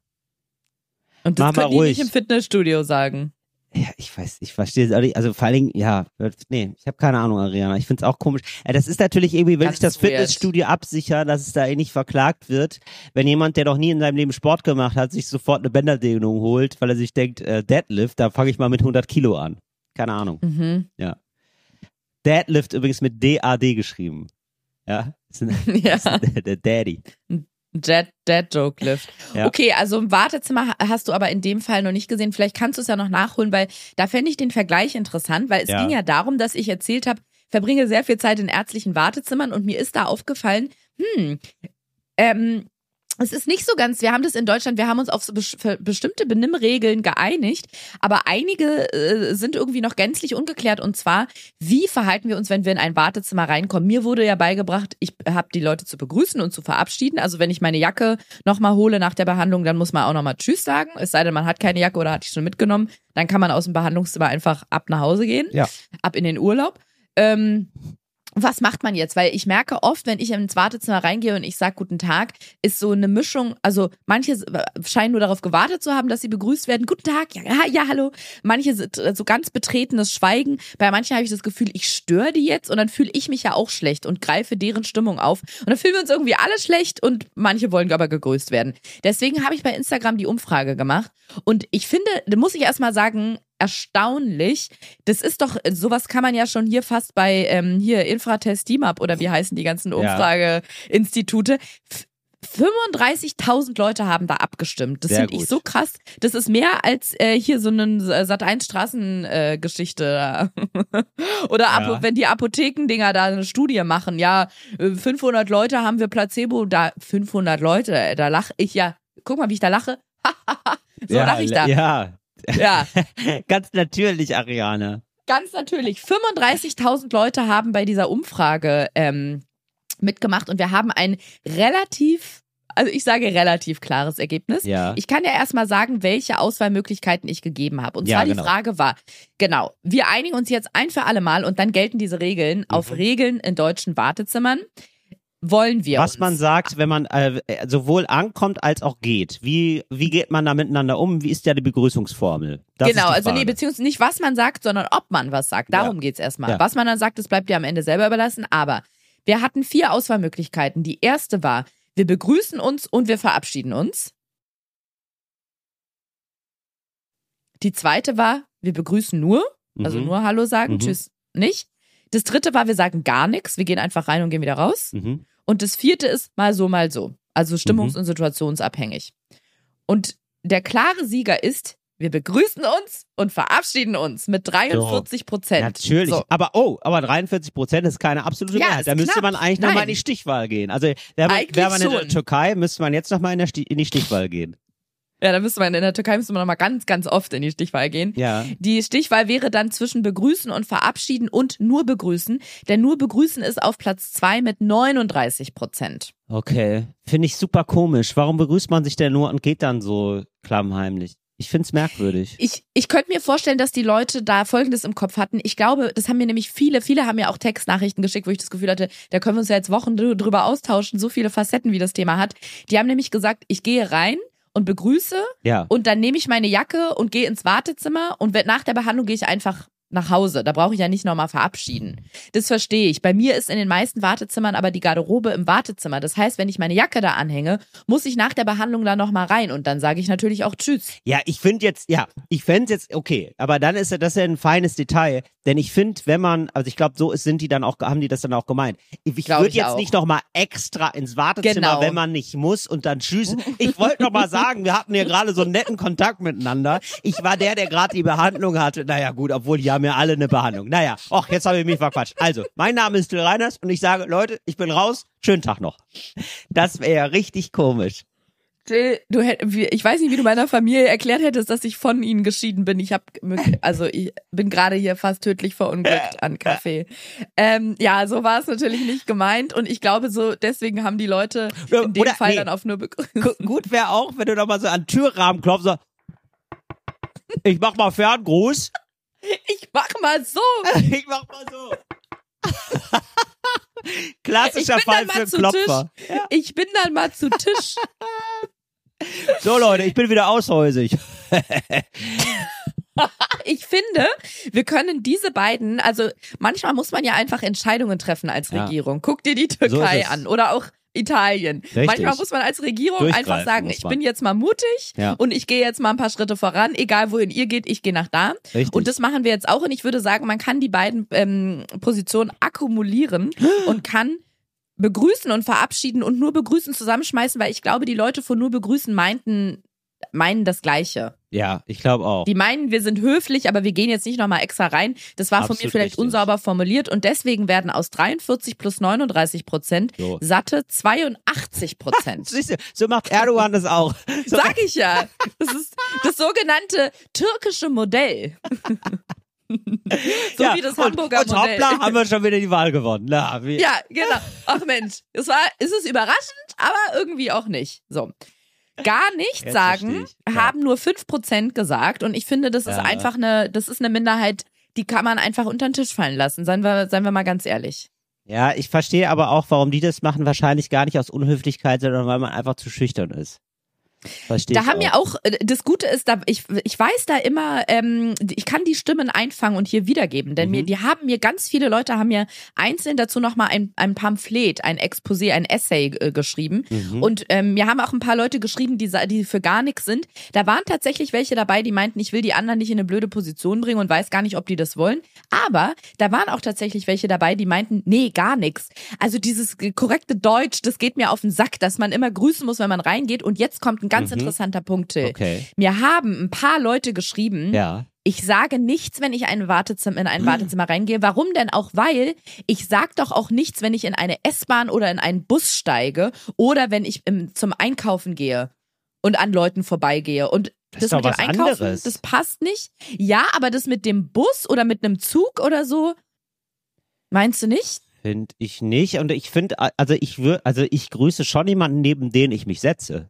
Und das Mach mal können die ruhig. nicht im Fitnessstudio sagen. Ja, ich weiß, ich verstehe es auch nicht. Also vor allen Dingen, ja, nee, ich habe keine Ahnung, Ariana. Ich find's auch komisch. Ja, das ist natürlich irgendwie, wenn sich das weird. Fitnessstudio absichern, dass es da eh nicht verklagt wird, wenn jemand, der noch nie in seinem Leben Sport gemacht hat, sich sofort eine Bänderdehnung holt, weil er sich denkt, äh, Deadlift, da fange ich mal mit 100 Kilo an. Keine Ahnung. Mhm. Deadlift übrigens mit D-A-D geschrieben. Ja, Ja. der Daddy. Jet, Dead Joke Lift. Ja. Okay, also im Wartezimmer ha- hast du aber in dem Fall noch nicht gesehen. Vielleicht kannst du es ja noch nachholen, weil da fände ich den Vergleich interessant, weil es Ja. ging ja darum, dass ich erzählt habe, verbringe sehr viel Zeit in ärztlichen Wartezimmern und mir ist da aufgefallen, hm, ähm, es ist nicht so ganz, wir haben das in Deutschland, wir haben uns auf so bestimmte Benimmregeln geeinigt, aber einige äh, sind irgendwie noch gänzlich ungeklärt und zwar, wie verhalten wir uns, wenn wir in ein Wartezimmer reinkommen? Mir wurde ja beigebracht, ich habe die Leute zu begrüßen und zu verabschieden. Also wenn ich meine Jacke nochmal hole nach der Behandlung, dann muss man auch nochmal Tschüss sagen. Es sei denn, man hat keine Jacke oder hat die schon mitgenommen. Dann kann man aus dem Behandlungszimmer einfach ab nach Hause gehen, Ja. ab in den Urlaub. Ähm, was macht man jetzt? Weil ich merke oft, wenn ich ins Wartezimmer reingehe und ich sage Guten Tag, ist so eine Mischung, also manche scheinen nur darauf gewartet zu haben, dass sie begrüßt werden. Guten Tag, ja, ja, hallo. Manche so ganz betretenes Schweigen. Bei manchen habe ich das Gefühl, ich störe die jetzt und dann fühle ich mich ja auch schlecht und greife deren Stimmung auf. Und dann fühlen wir uns irgendwie alle schlecht und manche wollen aber gegrüßt werden. Deswegen habe ich bei Instagram die Umfrage gemacht und ich finde, da muss ich erstmal sagen, erstaunlich. Das ist doch, sowas kann man ja schon hier fast bei ähm, hier Infratest DIMAP oder wie heißen die ganzen Ja. Umfrageinstitute. F- 35.000 Leute haben da abgestimmt. Das finde ich so krass. Das ist mehr als äh, hier so eine Sat1 Straßengeschichte. Oder Ja. wenn die Apothekendinger da eine Studie machen. Ja, äh, 500 Leute haben wir Placebo. Da 500 Leute, äh, da lache ich ja. Guck mal, wie ich da lache. so ja, lache ich da. Ja, ja. ganz natürlich, Ariane. Ganz natürlich. 35.000 Leute haben bei dieser Umfrage ähm, mitgemacht und wir haben ein relativ, also ich sage relativ klares Ergebnis. Ja. Ich kann ja erstmal sagen, welche Auswahlmöglichkeiten ich gegeben habe. Und Ja, zwar die genau. Frage war, genau, wir einigen uns jetzt ein für alle Mal und dann gelten diese Regeln Mhm. auf Regeln in deutschen Wartezimmern. Wollen wir Was uns. man sagt, wenn man äh, sowohl ankommt als auch geht. Wie, wie geht man da miteinander um? Wie ist ja die Begrüßungsformel? Das genau, also nee, beziehungsweise nicht, was man sagt, sondern ob man was sagt. Darum geht's erstmal. Ja. Was man dann sagt, das bleibt dir am Ende selber überlassen. Aber wir hatten vier Auswahlmöglichkeiten. Die erste war, wir begrüßen uns und wir verabschieden uns. Die zweite war, wir begrüßen nur, also Mhm. nur Hallo sagen, Mhm. Tschüss nicht. Das dritte war, wir sagen gar nichts, wir gehen einfach rein und gehen wieder raus. Mhm. Und das vierte ist mal so, mal so. Also stimmungs- Mhm. und situationsabhängig. Und der klare Sieger ist, wir begrüßen uns und verabschieden uns mit 43 Prozent. Natürlich. So. Aber oh, aber 43 Prozent ist keine absolute Ja, Mehrheit. Da müsste knapp. man eigentlich nochmal in Nein. die Stichwahl gehen. Also wäre man, wär man in der. Türkei, müsste man jetzt nochmal in, in die Stichwahl gehen. Ja, da müsste man in der Türkei müsste man noch mal ganz, ganz oft in die Stichwahl gehen. Ja. Die Stichwahl wäre dann zwischen begrüßen und verabschieden und nur begrüßen. Denn nur begrüßen ist auf Platz zwei mit 39 Prozent. Okay. Finde ich super komisch. Warum begrüßt man sich denn nur und geht dann so klammheimlich? Ich find's merkwürdig. Ich, ich könnte mir vorstellen, dass die Leute da Folgendes im Kopf hatten. Ich glaube, das haben mir nämlich viele, viele haben mir auch Textnachrichten geschickt, wo ich das Gefühl hatte, da können wir uns ja jetzt Wochen drü- drüber austauschen, so viele Facetten, wie das Thema hat. Die haben nämlich gesagt, ich gehe rein und begrüße Ja. und dann nehme ich meine Jacke und gehe ins Wartezimmer und nach der Behandlung gehe ich einfach nach Hause. Da brauche ich ja nicht nochmal verabschieden. Das verstehe ich. Bei mir ist in den meisten Wartezimmern aber die Garderobe im Wartezimmer. Das heißt, wenn ich meine Jacke da anhänge, muss ich nach der Behandlung da nochmal rein und dann sage ich natürlich auch Tschüss. Ja, ich finde jetzt, ja, ich fände jetzt okay, aber dann ist ja das ja ein feines Detail, denn ich finde, wenn man, also ich glaube, so ist, sind die dann auch, haben die das dann auch gemeint. Ich, würde jetzt auch. nicht nochmal extra ins Wartezimmer, Genau. wenn man nicht muss und dann tschüss. Ich wollte noch mal sagen, wir hatten ja gerade so einen netten Kontakt miteinander. Ich war der, der gerade die Behandlung hatte. Naja, gut, obwohl die haben ja alle eine Behandlung. Naja, ach, jetzt habe ich mich verquatscht. Also, mein Name ist Till Reiners und ich sage, Leute, ich bin raus. Schönen Tag noch. Das wäre ja richtig komisch. Jill, du hätt, ich weiß nicht, wie du meiner Familie erklärt hättest, dass ich von ihnen geschieden bin. Ich habe, also ich bin gerade hier fast tödlich verunglückt an Kaffee. Ähm, ja, so war es natürlich nicht gemeint und ich glaube so, deswegen haben die Leute Ja, in dem oder- Fall nee. dann auf nur begrüßt. gut wäre auch, wenn du noch mal so an den Türrahmen klopfst, so, ich mach mal Ferngruß. Ich mach mal so. Ich mach mal so. Klassischer Fall für einen Klopfer. Ich bin dann mal zu Tisch. So Leute, ich bin wieder aushäusig. Ich finde, wir können diese beiden, also manchmal muss man ja einfach Entscheidungen treffen als Ja. Regierung. Guck dir die So Türkei es. an oder auch Italien. Manchmal muss man als Regierung einfach sagen, ich bin jetzt mal mutig Ja. und ich gehe jetzt mal ein paar Schritte voran, egal wohin ihr geht, ich gehe nach da. Richtig. Und das machen wir jetzt auch und ich würde sagen, man kann die beiden ähm, Positionen akkumulieren und kann begrüßen und verabschieden und nur begrüßen zusammenschmeißen, weil ich glaube, die Leute von nur begrüßen meinten, meinen das Gleiche. Ja, ich glaube auch. Die meinen, wir sind höflich, aber wir gehen jetzt nicht nochmal extra rein. Das war von mir Absolut vielleicht richtig. unsauber formuliert und deswegen werden aus 43 plus 39 Prozent So. satte 82 Prozent. So macht Erdogan das auch. So, Sag ich ja. Das ist das sogenannte türkische Modell. so ja, wie das und, Hamburger und Modell. hoppla, haben wir schon wieder die Wahl gewonnen. Na, Ja, genau. Ach Mensch, es war, es ist überraschend, aber irgendwie auch nicht. So. Gar nicht Jetzt sagen, ja. haben nur 5% gesagt und ich finde, das ist Ja. einfach eine, das ist eine Minderheit, die kann man einfach unter den Tisch fallen lassen, seien wir, seien wir mal ganz ehrlich. ja, ich verstehe aber auch, warum die das machen. Wahrscheinlich gar nicht aus Unhöflichkeit, sondern weil man einfach zu schüchtern ist. Verstehe Da haben auch. ja auch, äh, das Gute ist, da, ich, ich weiß da immer, ähm, ich kann die Stimmen einfangen und hier wiedergeben, denn Mhm. mir, die haben mir, ganz viele Leute haben mir einzeln dazu nochmal ein, ein Pamphlet, ein Exposé, ein Essay äh, geschrieben. Mhm. Und ähm, mir haben auch ein paar Leute geschrieben, die, die für gar nichts sind. Da waren tatsächlich welche dabei, die meinten, ich will die anderen nicht in eine blöde Position bringen und weiß gar nicht, ob die das wollen. Aber da waren auch tatsächlich welche dabei, die meinten, nee, gar nichts. Also dieses korrekte Deutsch, das geht mir auf den Sack, dass man immer grüßen muss, wenn man reingeht. Und jetzt kommt ein ganz Mhm. interessanter Punkt, Till. Okay. Mir haben ein paar Leute geschrieben, Ja. ich sage nichts, wenn ich ein Wartezimmer, in ein Wartezimmer reingehe. Warum denn auch? Weil ich sag doch auch nichts, wenn ich in eine S-Bahn oder in einen Bus steige oder wenn ich im, zum Einkaufen gehe und an Leuten vorbeigehe. Und Das das, mit dem Einkaufen, anderes. das passt nicht. Ja, aber das mit dem Bus oder mit einem Zug oder so, meinst du nicht? Finde ich nicht. Und ich finde, also ich würde, also ich grüße schon jemanden, neben den ich mich setze.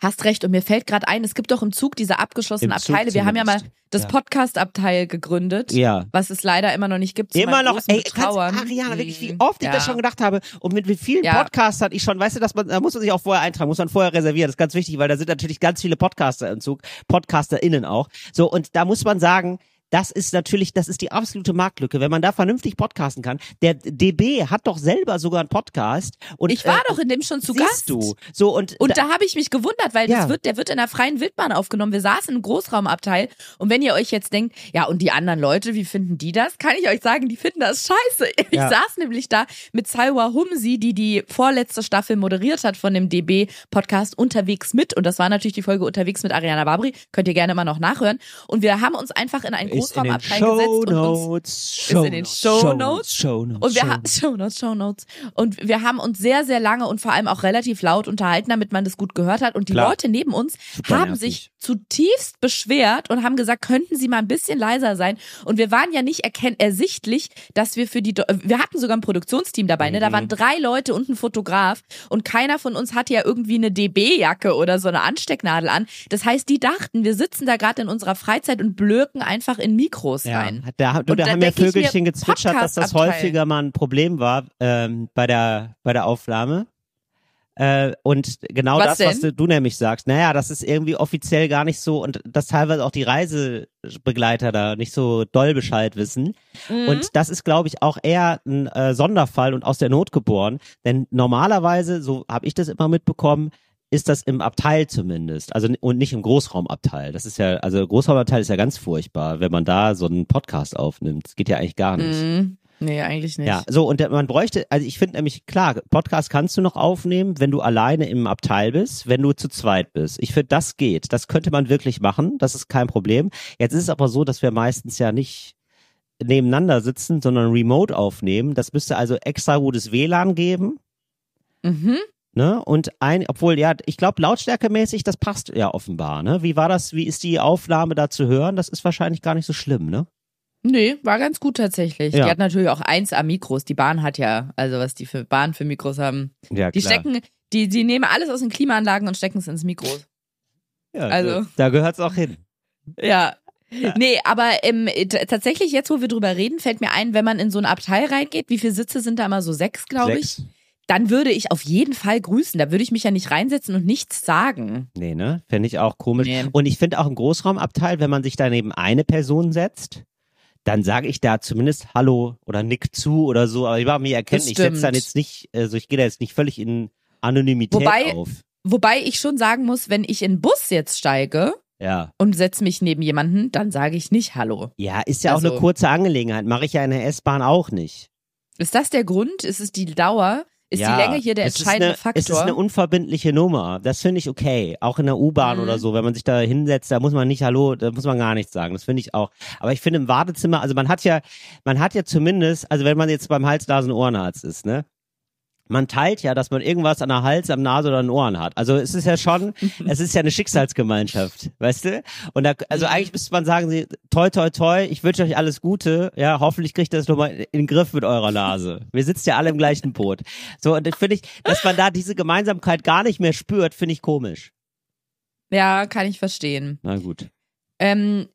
Hast recht. Und mir fällt gerade ein, es gibt doch im Zug diese abgeschlossenen Im Zug Abteile. Wir haben ja mal das Ja. Podcast-Abteil gegründet, Ja. was es leider immer noch nicht gibt. Immer noch, ey, kannst. Ariana, wirklich, wie Mhm. oft ich Ja. das schon gedacht habe. Und mit, mit vielen Ja. Podcastern, ich schon, weißt du, dass man, da muss man sich auch vorher eintragen, muss man vorher reservieren. Das ist ganz wichtig, weil da sind natürlich ganz viele Podcaster im Zug, PodcasterInnen auch. So, und da muss man sagen, das ist natürlich, das ist die absolute Marktlücke, wenn man da vernünftig podcasten kann. Der DB hat doch selber sogar einen Podcast. Und, Ich war äh, doch in dem schon zu siehst Gast. du. So, und, Und da habe ich mich gewundert, weil Ja. das wird, der wird in der freien Wildbahn aufgenommen. Wir saßen im Großraumabteil und wenn ihr euch jetzt denkt, ja und die anderen Leute, wie finden die das? Kann ich euch sagen, die finden das scheiße. Ich Ja. saß nämlich da mit Salwa Humsi, die die vorletzte Staffel moderiert hat von dem DB Podcast Unterwegs mit und das war natürlich die Folge Unterwegs mit Ariana Babri. Könnt ihr gerne mal noch nachhören. Und wir haben uns einfach in einen ist in den Großraumabteil gesetzt und uns Shownotes, ist in den Shownotes. Shownotes, und wir haben Shownotes. Show Notes, Show Notes. Und wir haben uns sehr, sehr lange und vor allem auch relativ laut unterhalten, damit man das gut gehört hat. Und die Klar. Leute neben uns Super haben nervig. sich zutiefst beschwert und haben gesagt, könnten Sie mal ein bisschen leiser sein. Und wir waren ja nicht ersichtlich, dass wir für die, Do wir hatten sogar ein Produktionsteam dabei, ne? Da Mhm. waren drei Leute und ein Fotograf und keiner von uns hatte ja irgendwie eine DB-Jacke oder so eine Anstecknadel an. Das heißt, die dachten, wir sitzen da gerade in unserer Freizeit und blöken einfach in Mikros Ja, rein. da, Und da haben ja mir, Vögelchen gezwitschert, dass das häufiger mal ein Problem war ähm, bei der bei der Aufnahme. Äh, und genau Was das, was denn? du, du nämlich sagst, naja, das ist irgendwie offiziell gar nicht so und dass teilweise auch die Reisebegleiter da nicht so doll Bescheid wissen. Mhm. Und das ist, glaube ich, auch eher ein äh, Sonderfall und aus der Not geboren. Denn normalerweise, so habe ich das immer mitbekommen, ist das im Abteil zumindest, also und nicht im Großraumabteil. Das ist ja, also Großraumabteil ist ja ganz furchtbar, wenn man da so einen Podcast aufnimmt. Das geht ja eigentlich gar nicht. Mhm. Nee, eigentlich nicht. Ja, so und man bräuchte, also ich finde nämlich klar, Podcast kannst du noch aufnehmen, wenn du alleine im Abteil bist, wenn du zu zweit bist. Ich finde, das geht. Das könnte man wirklich machen. Das ist kein Problem. Jetzt ist es aber so, dass wir meistens ja nicht nebeneinander sitzen, sondern remote aufnehmen. Das müsste also extra gutes WLAN geben. Mhm. Ne? Und ein, obwohl, ja, ich glaube, lautstärkemäßig, das passt ja offenbar, ne? Wie war das, wie ist die Aufnahme da zu hören? Das ist wahrscheinlich gar nicht so schlimm, ne? Nee, war ganz gut tatsächlich. Ja. Die hat natürlich auch 1A Mikros. Die Bahn hat ja, also was die für Bahn für Mikros haben. Ja, Die stecken, die, die nehmen alles aus den Klimaanlagen und stecken es ins Mikro. ja, also- Da gehört's auch hin. Ja. Nee, aber ähm, tatsächlich jetzt, wo wir drüber reden, fällt mir ein, wenn man in so ein Abteil reingeht, wie viele Sitze sind da immer so? Sechs, glaube ich. Sechs? Dann würde ich auf jeden Fall grüßen. Da würde ich mich ja nicht reinsetzen und nichts sagen. Nee, ne? Fände ich auch komisch. Nee. Und ich finde auch im Großraumabteil, wenn man sich daneben eine Person setzt, dann sage ich da zumindest Hallo oder Nick zu oder so. Aber ich war mir erkennen, Das ich setze dann jetzt nicht, also ich gehe da jetzt nicht völlig in Anonymität Wobei- auf. Wobei ich schon sagen muss, wenn ich in den Bus jetzt steige Ja. und setze mich neben jemanden, dann sage ich nicht Hallo. Ja, ist ja auch Also- eine kurze Angelegenheit. Mache ich ja in der S-Bahn auch nicht. Ist das der Grund? Ist es die Dauer? Ist ja, die Länge hier der es ist entscheidende eine, Faktor? Es ist eine unverbindliche Nummer. Das finde ich okay. Auch in der U-Bahn Mhm. oder so, wenn man sich da hinsetzt, da muss man nicht Hallo, da muss man gar nichts sagen. Das finde ich auch. Aber ich finde im Wartezimmer, also man hat ja, man hat ja zumindest, also wenn man jetzt beim Hals-Nasen-Ohrenarzt ist, ne? Man teilt ja, dass man irgendwas an der Hals, am Nase oder an den Ohren hat. Also es ist ja schon, es ist ja eine Schicksalsgemeinschaft, weißt du? Und da, also eigentlich müsste man sagen, sie, toi, toi, toi, ich wünsche euch alles Gute. Ja, hoffentlich kriegt ihr das nochmal in den Griff mit eurer Nase. Wir sitzen ja alle im gleichen Boot. So, und das finde ich, dass man da diese Gemeinsamkeit gar nicht mehr spürt, finde ich komisch. ja, kann ich verstehen. Na gut. Ähm,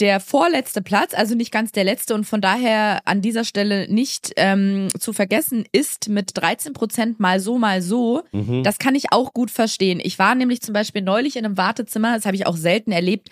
der vorletzte Platz, also nicht ganz der letzte und von daher an dieser Stelle nicht ähm, zu vergessen, ist mit 13 Prozent mal so, mal so. Mhm. Das kann ich auch gut verstehen. Ich war nämlich zum Beispiel neulich in einem Wartezimmer, das habe ich auch selten erlebt.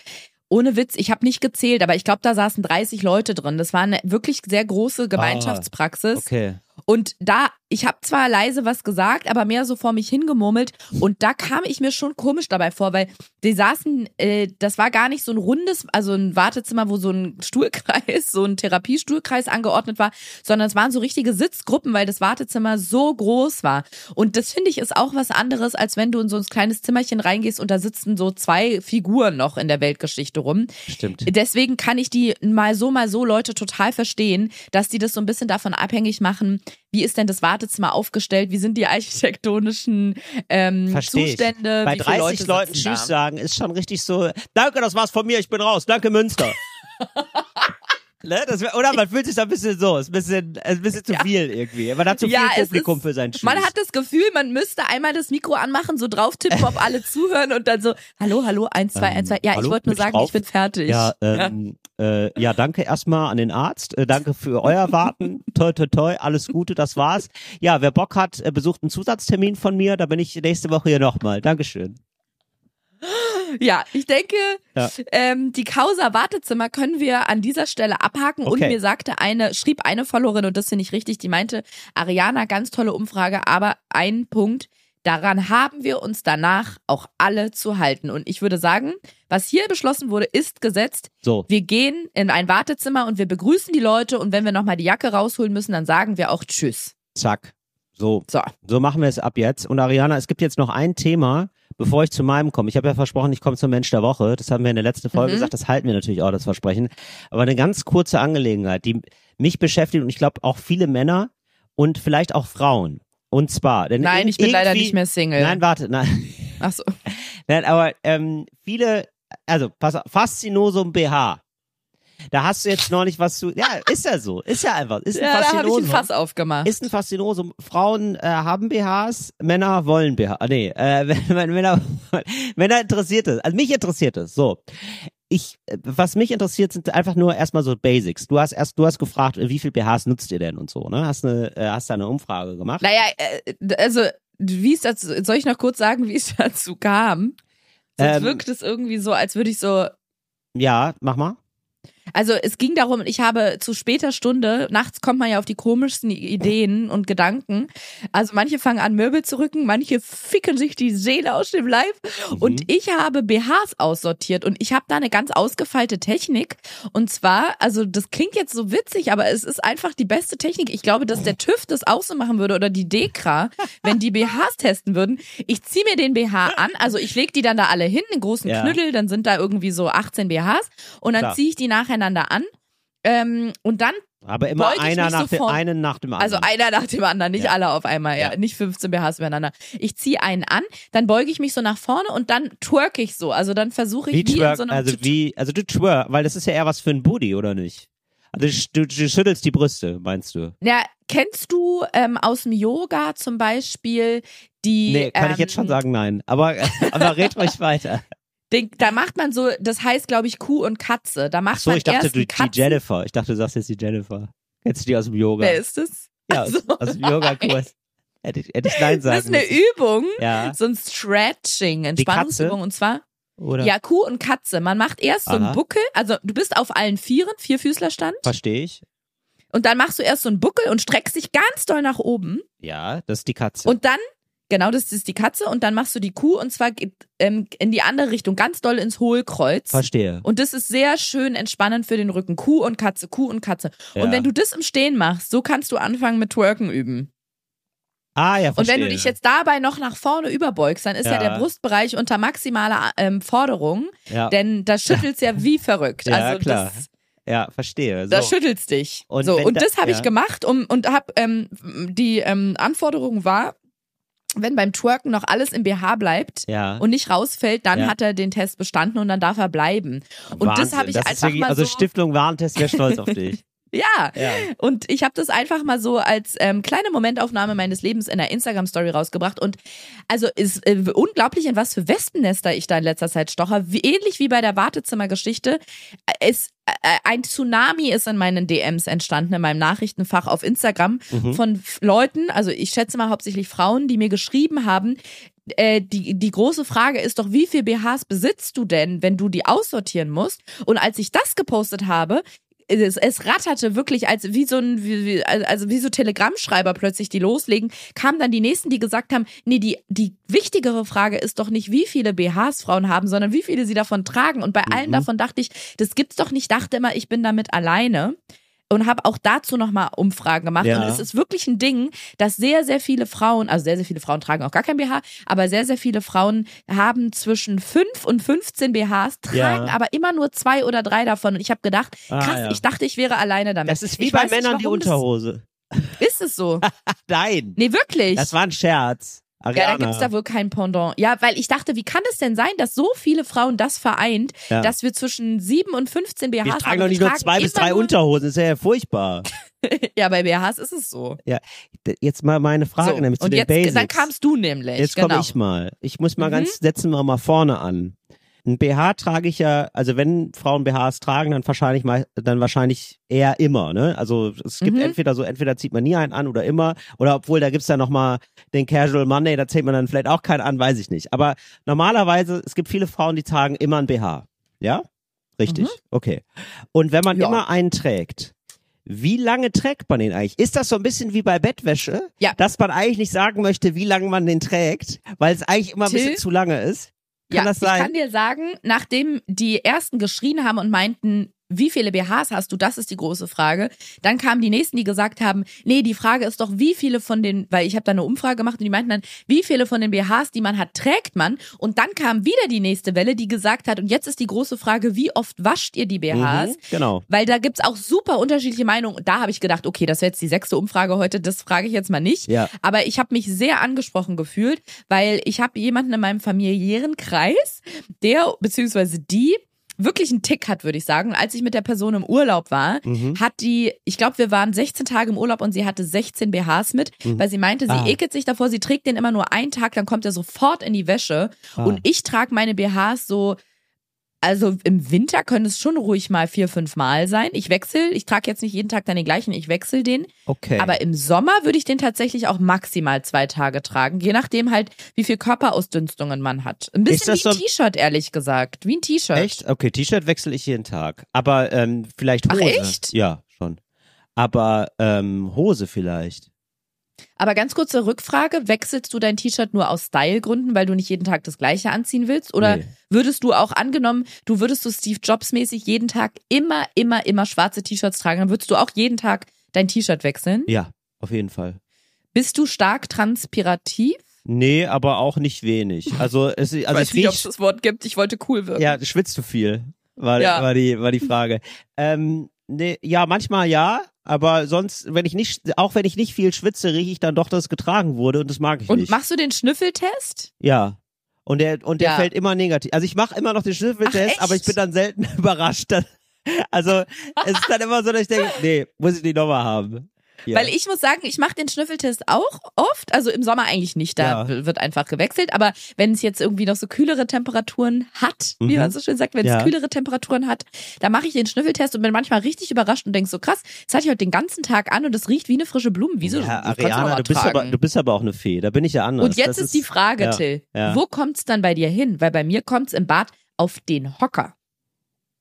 Ohne Witz, ich habe nicht gezählt, aber ich glaube, da saßen 30 Leute drin. Das war eine wirklich sehr große Gemeinschaftspraxis. Okay. Und da, ich habe zwar leise was gesagt, aber mehr so vor mich hingemurmelt. Und da kam ich mir schon komisch dabei vor, weil die saßen, äh, das war gar nicht so ein rundes, also ein Wartezimmer, wo so ein Stuhlkreis, so ein Therapiestuhlkreis angeordnet war, sondern es waren so richtige Sitzgruppen, weil das Wartezimmer so groß war. Und das finde ich ist auch was anderes, als wenn du in so ein kleines Zimmerchen reingehst und da sitzen so zwei Figuren noch in der Weltgeschichte rum. Stimmt. Deswegen kann ich die mal so, mal so Leute total verstehen, dass die das so ein bisschen davon abhängig machen, wie ist denn das Wartezimmer aufgestellt, wie sind die architektonischen ähm. Zustände. Bei wie viele 30 Leute Leuten Tschüss da? sagen, ist schon richtig so, danke, das war's von mir, ich bin raus, danke Münster. Ne? Das oder man fühlt sich da ein bisschen so, ist ein bisschen, ist ein bisschen zu Ja. viel irgendwie. Man hat zu viel Ja, Publikum ist- für seinen Tschüss. Man hat das Gefühl, man müsste einmal das Mikro anmachen, so drauf tippen, ob alle zuhören und dann so, hallo, hallo, eins, zwei, eins, zwei. Ja, hallo, ich wollte nur sagen, drauf? ich bin fertig. ja, ähm, Äh, ja, danke erstmal an den Arzt. Äh, danke für euer Warten. toi, toi, toi. Alles Gute, das war's. Ja, wer Bock hat, äh, besucht einen Zusatztermin von mir. Da bin ich nächste Woche hier nochmal. Dankeschön. Ja, ich denke, Ja. ähm, die Causa Wartezimmer können wir an dieser Stelle abhaken. Und Okay. mir sagte eine, schrieb eine Followerin, und das finde ich richtig, die meinte, Ariana, ganz tolle Umfrage, aber ein Punkt, daran haben wir uns danach auch alle zu halten. Und ich würde sagen, was hier beschlossen wurde, ist gesetzt. So. Wir gehen in ein Wartezimmer und wir begrüßen die Leute und wenn wir nochmal die Jacke rausholen müssen, dann sagen wir auch Tschüss. Zack. So. So. So machen wir es ab jetzt. Und Ariana, es gibt jetzt noch ein Thema, bevor ich zu meinem komme. Ich habe ja versprochen, ich komme zum Mensch der Woche. Das haben wir in der letzten Folge Mhm. gesagt. Das halten wir natürlich auch, das Versprechen. Aber eine ganz kurze Angelegenheit, die mich beschäftigt und ich glaube auch viele Männer und vielleicht auch Frauen. Und zwar, denn Nein, in- ich bin leider nicht mehr Single. Nein, warte, nein. Ach so. Nein, aber ähm, viele, also pass Faszinosum BH. Da hast du jetzt noch nicht was zu. Ja, ist ja so. Ist ja einfach. Ist ein Ja, da habe ich ein Faszinosum. Fass aufgemacht. Ist ein Faszinosum. Frauen äh, haben BHs, Männer wollen BH. Ah, nee, äh, Männer, Männer interessiert es. Also mich interessiert es. So. Ich, äh, was mich interessiert, sind einfach nur erstmal so Basics. Du hast erst, du hast gefragt, wie viel BHs nutzt ihr denn und so, ne? Hast eine, äh, hast da eine Umfrage gemacht? Naja, äh, also, wie es dazu, soll ich noch kurz sagen, wie es dazu kam? Sonst Ähm. wirkt es irgendwie so, als würde ich so, Ja, mach mal. Also es ging darum, ich habe zu später Stunde, nachts kommt man ja auf die komischsten Ideen und Gedanken. Also manche fangen an, Möbel zu rücken, manche ficken sich die Seele aus dem Leib. Mhm. Und ich habe BHs aussortiert und ich habe da eine ganz ausgefeilte Technik. Und zwar, also das klingt jetzt so witzig, aber es ist einfach die beste Technik. Ich glaube, dass der TÜV das auch so machen würde oder die Dekra, wenn die BHs testen würden. Ich ziehe mir den BH an, also ich lege die dann da alle hin, einen großen Ja. Knüttel, dann sind da irgendwie so 18 BHs und dann ziehe ich die nacheinander an. Ähm, und dann, Aber immer einer nach dem, sofort- einen nach dem also anderen. einer nach dem anderen, nicht Ja. alle auf einmal, ja, Ja. nicht 15 BHs übereinander. Ich ziehe einen an, dann beuge ich mich so nach vorne und dann twerk ich so. Also dann versuche ich Wie wie, in twerk, so also wie, also du twerk, weil das ist ja eher was für ein Booty, oder nicht? Also du, du schüttelst die Brüste, meinst du? Ja, kennst du ähm, aus dem Yoga zum Beispiel die. Nee, kann ähm, ich jetzt schon sagen, nein. Aber, aber red ruhig weiter. Den, da macht man so, das heißt, glaube ich, Kuh und Katze. Da macht Ach so, man ich dachte, erst du, die. Jennifer. Ich dachte, du sagst jetzt die Jennifer. Kennst du die aus dem Yoga? Wer ist das? Ja, aus, so. aus dem Yoga-Kurs. Hätte ich, hätte ich Nein sagen Das ist eine müssen. Übung, Ja, so ein Stretching, Entspannungsübung. Und zwar, oder? ja, Kuh und Katze. Man macht erst so Aha. einen Buckel, also du bist auf allen Vieren, Vierfüßlerstand. Verstehe ich. Und dann machst du erst so einen Buckel und streckst dich ganz doll nach oben. Ja, das ist die Katze. Und dann, genau, das ist die Katze. Und dann machst du die Kuh und zwar geht, ähm, in die andere Richtung, ganz doll ins Hohlkreuz. Verstehe. Und das ist sehr schön entspannend für den Rücken. Kuh und Katze, Kuh und Katze. Ja. Und wenn du das im Stehen machst, so kannst du anfangen mit Twerken üben. Ah, ja, Und verstehe. wenn du dich jetzt dabei noch nach vorne überbeugst, dann ist ja, Ja. der Brustbereich unter maximaler ähm, Forderung, ja, denn da schüttelt's ja wie verrückt. Ja, also klar. das, ja, verstehe. So. da schüttelt's dich. Und so, und da- das habe ja. ich gemacht um, und hab ähm, die ähm, Anforderung war, wenn beim Twerken noch alles im BH bleibt, ja. und nicht rausfällt, dann Ja. hat er den Test bestanden und dann darf er bleiben. Und das Wahnsinn. habe ich das einfach wirklich, mal Also so. Stiftung Warentest wäre stolz auf dich. Ja. Ja. Und ich habe das einfach mal so als ähm, kleine Momentaufnahme meines Lebens in der Instagram-Story rausgebracht. Und also ist äh, unglaublich, in was für Wespennester ich da in letzter Zeit stocher. Wie, ähnlich wie bei der Wartezimmergeschichte. Äh, Es, äh, ein Tsunami ist in meinen DMs entstanden, in meinem Nachrichtenfach auf Instagram Mhm. von Leuten, also ich schätze mal hauptsächlich Frauen, die mir geschrieben haben, äh, die, die große Frage ist doch, wie viel BHs besitzt du denn, wenn du die aussortieren musst? Und als ich das gepostet habe, es, es ratterte wirklich als wie so ein wie, wie, also wie so Telegrammschreiber plötzlich die loslegen kamen dann die nächsten die gesagt haben nee die die wichtigere Frage ist doch nicht wie viele BHs Frauen haben sondern wie viele sie davon tragen. Und bei allen Mhm. davon dachte ich das gibt's doch nicht. Dachte immer ich bin damit alleine und habe auch dazu nochmal Umfragen gemacht. Ja. Und es ist wirklich ein Ding, dass sehr, sehr viele Frauen, also sehr, sehr viele Frauen tragen auch gar kein BH, aber sehr, sehr viele Frauen haben zwischen 5 und 15 BHs, tragen Ja. aber immer nur zwei oder drei davon. Und ich habe gedacht, Ah, krass, ja. ich dachte, ich wäre alleine damit. Das ist wie ich bei weiß nicht, Männern die Unterhose. Ist es so? Nein. Nee, wirklich. Das war ein Scherz. Ariana. Ja, da gibt's da wohl kein Pendant. Ja, weil ich dachte, wie kann es denn sein, dass so viele Frauen das vereint, Ja. dass wir zwischen 7 und 15 BHs wir haben? tragen doch und nicht nur tragen zwei bis drei Unterhosen, ist ja furchtbar. Ja, bei BHs ist es so. D- Jetzt mal meine Frage so. nämlich zu und den jetzt, Basics. dann kamst du nämlich. Jetzt genau. komme ich mal. Ich muss mal Mhm. ganz, setzen wir mal vorne an. Ein BH trage ich ja, also wenn Frauen BHs tragen, dann wahrscheinlich mal, dann wahrscheinlich eher immer, ne? Also es gibt Mhm. entweder so, entweder zieht man nie einen an oder immer, oder obwohl da gibt's ja noch mal den Casual Monday, da zählt man dann vielleicht auch keinen an, weiß ich nicht. Aber normalerweise, es gibt viele Frauen, die tragen immer ein BH. Ja? Richtig. Mhm. Okay. Und wenn man Ja. immer einen trägt, wie lange trägt man den eigentlich? Ist das so ein bisschen wie bei Bettwäsche? Ja. Dass man eigentlich nicht sagen möchte, wie lange man den trägt, weil es eigentlich immer ein Till? bisschen zu lange ist? Kann ja, das sein? ich kann dir sagen, nachdem die ersten geschrien haben und meinten, wie viele BHs hast du? Das ist die große Frage. Dann kamen die nächsten, die gesagt haben, nee, die Frage ist doch, wie viele von den, weil ich habe da eine Umfrage gemacht und die meinten dann, wie viele von den BHs, die man hat, trägt man? Und dann kam wieder die nächste Welle, die gesagt hat, und jetzt ist die große Frage, wie oft wascht ihr die BHs? Mhm, genau. Weil da gibt's auch super unterschiedliche Meinungen. Und da habe ich gedacht, okay, das wäre jetzt die sechste Umfrage heute, das frage ich jetzt mal nicht. Ja. Aber ich habe mich sehr angesprochen gefühlt, weil ich habe jemanden in meinem familiären Kreis, der beziehungsweise die wirklich einen Tick hat, würde ich sagen. Und als ich mit der Person im Urlaub war, Mhm. hat die, ich glaube, wir waren 16 Tage im Urlaub und sie hatte 16 BHs mit, weil sie meinte, sie Ah. ekelt sich davor, sie trägt den immer nur einen Tag, dann kommt er sofort in die Wäsche. Ah. Und ich trage meine BHs so also im Winter können es schon ruhig mal vier, fünf Mal sein. Ich wechsle, ich trage jetzt nicht jeden Tag dann den gleichen, ich wechsle den. Okay. Aber im Sommer würde ich den tatsächlich auch maximal zwei Tage tragen, je nachdem halt, wie viel Körperausdünstungen man hat. Ein bisschen das wie ein so- T-Shirt, ehrlich gesagt. Wie ein T-Shirt. Echt? Okay, T-Shirt wechsle ich jeden Tag. Aber ähm, vielleicht Ach, Hose. echt? Ja, schon. Aber ähm, Hose vielleicht. Aber ganz kurze Rückfrage, wechselst du dein T-Shirt nur aus Stylegründen, weil du nicht jeden Tag das gleiche anziehen willst? Oder Nee. würdest du auch angenommen, du würdest so Steve Jobs mäßig jeden Tag immer, immer, immer schwarze T-Shirts tragen, dann würdest du auch jeden Tag dein T-Shirt wechseln? Ja, auf jeden Fall. Bist du stark transpirativ? Nee, aber auch nicht wenig. Also es also Weiß ich nicht, ob es das Wort gibt. Ich wollte cool wirken. ja, schwitzt du viel? War, Ja. war die war die Frage. ähm, nee, ja, manchmal ja, aber sonst wenn ich nicht auch wenn ich nicht viel schwitze, rieche ich dann doch, dass es getragen wurde und das mag ich Und nicht. machst du den Schnüffeltest? Ja. Und der, und der Ja. fällt immer negativ. Also ich mache immer noch den Schnüffeltest, aber ich bin dann selten überrascht. Also es ist dann immer so, dass ich denke, nee, muss ich die nochmal haben. Ja. Weil ich muss sagen, ich mache den Schnüffeltest auch oft. Also im Sommer eigentlich nicht, da Ja. wird einfach gewechselt. Aber wenn es jetzt irgendwie noch so kühlere Temperaturen hat, wie Mhm. man so schön sagt, wenn es Ja. kühlere Temperaturen hat, da mache ich den Schnüffeltest und bin manchmal richtig überrascht und denk so krass, das hatte ich heute den ganzen Tag an und es riecht wie eine frische Blume. Wieso? ja, Ariana, du bist, aber, du bist aber auch eine Fee. Da bin ich ja anders. Und jetzt Das ist, die Frage, Till, wo kommt's dann bei dir hin? Weil bei mir kommt's im Bad auf den Hocker.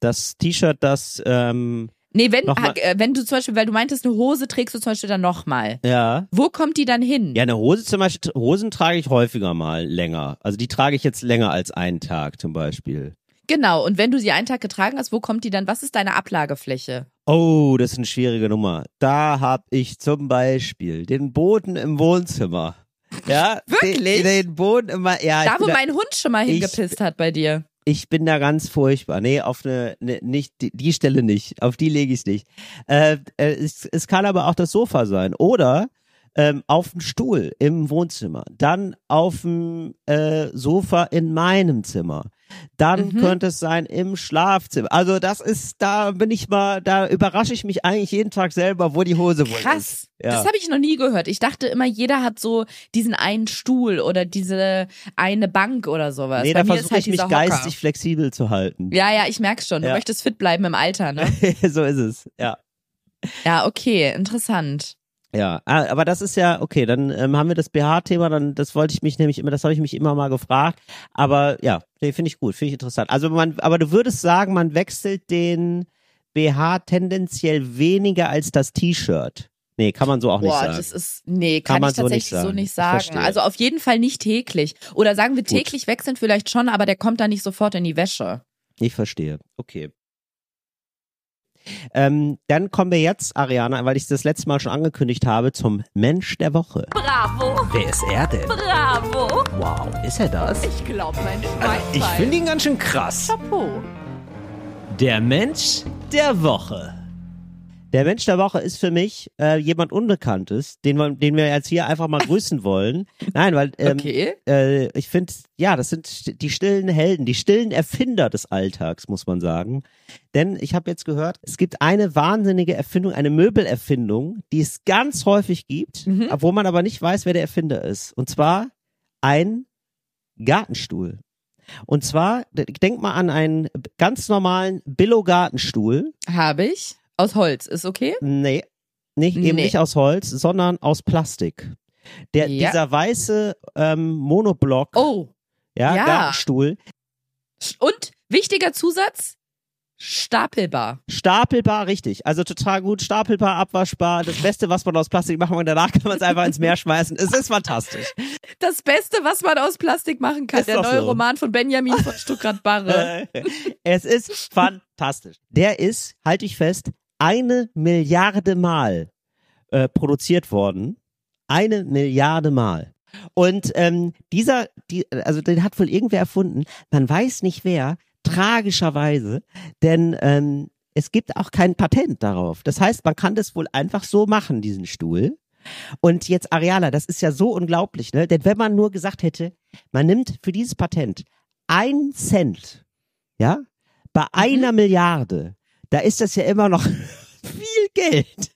Das T-Shirt, das, ähm, Nee, wenn, Nochmal. äh, wenn du zum Beispiel, weil du meintest, eine Hose trägst du zum Beispiel dann nochmal. ja. Wo kommt die dann hin? Ja, eine Hose zum Beispiel, Hosen trage ich häufiger mal länger. Also die trage ich jetzt länger als einen Tag zum Beispiel. Genau, und wenn du sie einen Tag getragen hast, wo kommt die dann? Was ist deine Ablagefläche? Oh, das ist eine schwierige Nummer. Da habe ich zum Beispiel den Boden im Wohnzimmer. Ja, Wirklich? Den, den Boden immer, ja. ich da, wo bin mein Hund schon mal ich- hingepisst hat bei dir. Ich bin da ganz furchtbar. Nee, auf eine, ne, nicht, die, die Stelle nicht. Auf die lege ich nicht. Äh, äh, es, es kann aber auch das Sofa sein. Oder ähm, auf dem Stuhl im Wohnzimmer. Dann auf dem äh, Sofa in meinem Zimmer. Dann Mhm. könnte es sein im Schlafzimmer. Also das ist, da bin ich mal, da überrasche ich mich eigentlich jeden Tag selber, wo die Hose wohl ist. Krass. Ja. Das habe ich noch nie gehört. Ich dachte immer, jeder hat so diesen einen Stuhl oder diese eine Bank oder sowas. Nee, bei da ist versuche halt ich mich Hocker. geistig flexibel zu halten. Ja, ja, ich merk's schon. Du Ja. möchtest fit bleiben im Alter, ne? so ist es, ja. ja, okay, interessant. Ja, ah, aber das ist ja, okay, dann ähm, haben wir das BH-Thema, dann, das wollte ich mich nämlich immer, das habe ich mich immer mal gefragt. Aber ja, nee, finde ich gut, finde ich interessant. Also man, aber du würdest sagen, man wechselt den BH tendenziell weniger als das T-Shirt. Nee, kann man so auch nicht Boah, sagen. das ist, nee, Kann kann, man ich so nicht tatsächlich so sagen. nicht Ich sagen. Also auf jeden Fall nicht täglich. Oder sagen wir Gut. täglich wechseln vielleicht schon, aber der kommt dann nicht sofort in die Wäsche. Ich verstehe. Okay. Ähm, dann kommen wir jetzt, Ariana, weil ich es das letzte Mal schon angekündigt habe, zum Mensch der Woche. Bravo, Wer ist er denn? bravo. Wow, ist er das? Ich glaub, mein Schwein. Ich finde ihn ganz schön krass. Chapeau. Der Mensch der Woche. Der Mensch der Woche ist für mich äh, jemand Unbekanntes, den, wir, den wir jetzt hier einfach mal grüßen wollen. Nein, weil ähm, Okay. äh, ich finde, ja, das sind die stillen Helden, die stillen Erfinder des Alltags, muss man sagen. Denn ich habe jetzt gehört, es gibt eine wahnsinnige Erfindung, eine Möbelerfindung, die es ganz häufig gibt, Mhm. wo man aber nicht weiß, wer der Erfinder ist. Und zwar ein Gartenstuhl. Und zwar, denk mal an einen ganz normalen Billo-Gartenstuhl. Habe ich. Aus Holz. Ist okay? Nee, nicht, eben Nee. nicht aus Holz, sondern aus Plastik. Der, Ja. Dieser weiße ähm, Monoblock, Oh. ja, ja. Gartenstuhl, Und wichtiger Zusatz: Stapelbar. stapelbar, richtig. Also total gut, stapelbar, abwaschbar. Das Beste, was man aus Plastik machen kann, danach kann man es einfach ins Meer schmeißen. Es ist fantastisch. Das Beste, was man aus Plastik machen kann. Ist der neue so. Roman von Benjamin von Stuckrad-Barre. es ist fantastisch. Der ist, halte ich fest, eine Milliarde Mal äh, produziert worden. Eine Milliarde Mal. Und ähm, dieser, die, also den hat wohl irgendwer erfunden. Man weiß nicht wer, tragischerweise, denn ähm, es gibt auch kein Patent darauf. Das heißt, man kann das wohl einfach so machen, diesen Stuhl. Und jetzt Ariala, das ist ja so unglaublich, ne? Denn wenn man nur gesagt hätte, man nimmt für dieses Patent ein Cent, ja, bei einer Milliarde, da ist das ja immer noch viel Geld.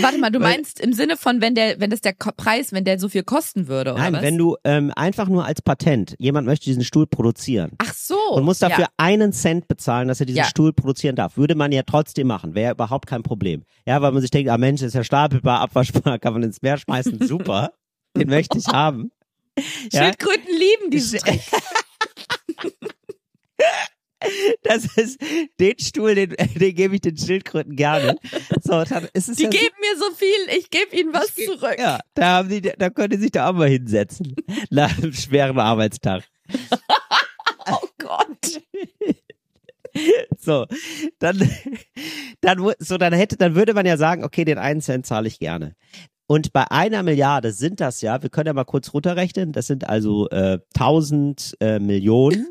Warte mal, du meinst im Sinne von, wenn der, wenn das der Preis, wenn der so viel kosten würde, oder Nein, was? wenn du ähm, einfach nur als Patent, jemand möchte diesen Stuhl produzieren Ach so. und muss dafür Ja. einen Cent bezahlen, dass er diesen Ja. Stuhl produzieren darf, würde man ja trotzdem machen, wäre ja überhaupt kein Problem. Ja, weil man sich denkt, ah Mensch, ist ja stapelbar, abwaschbar, kann man ins Meer schmeißen, super, den möchte ich haben. Ja? Schildkröten lieben diesen Sch- Trick. Das ist den Stuhl, den, den gebe ich den Schildkröten gerne. So, dann ist es Die ja geben mir so viel, ich gebe ihnen was geb- zurück. Ja, da haben die, da können die sich da auch mal hinsetzen. Nach einem schweren Arbeitstag. Oh Gott. So, dann, dann, so, dann hätte, dann würde man ja sagen, okay, den einen Cent zahle ich gerne. Und bei einer Milliarde sind das ja, wir können ja mal kurz runterrechnen, das sind also äh, 1000 äh, Millionen.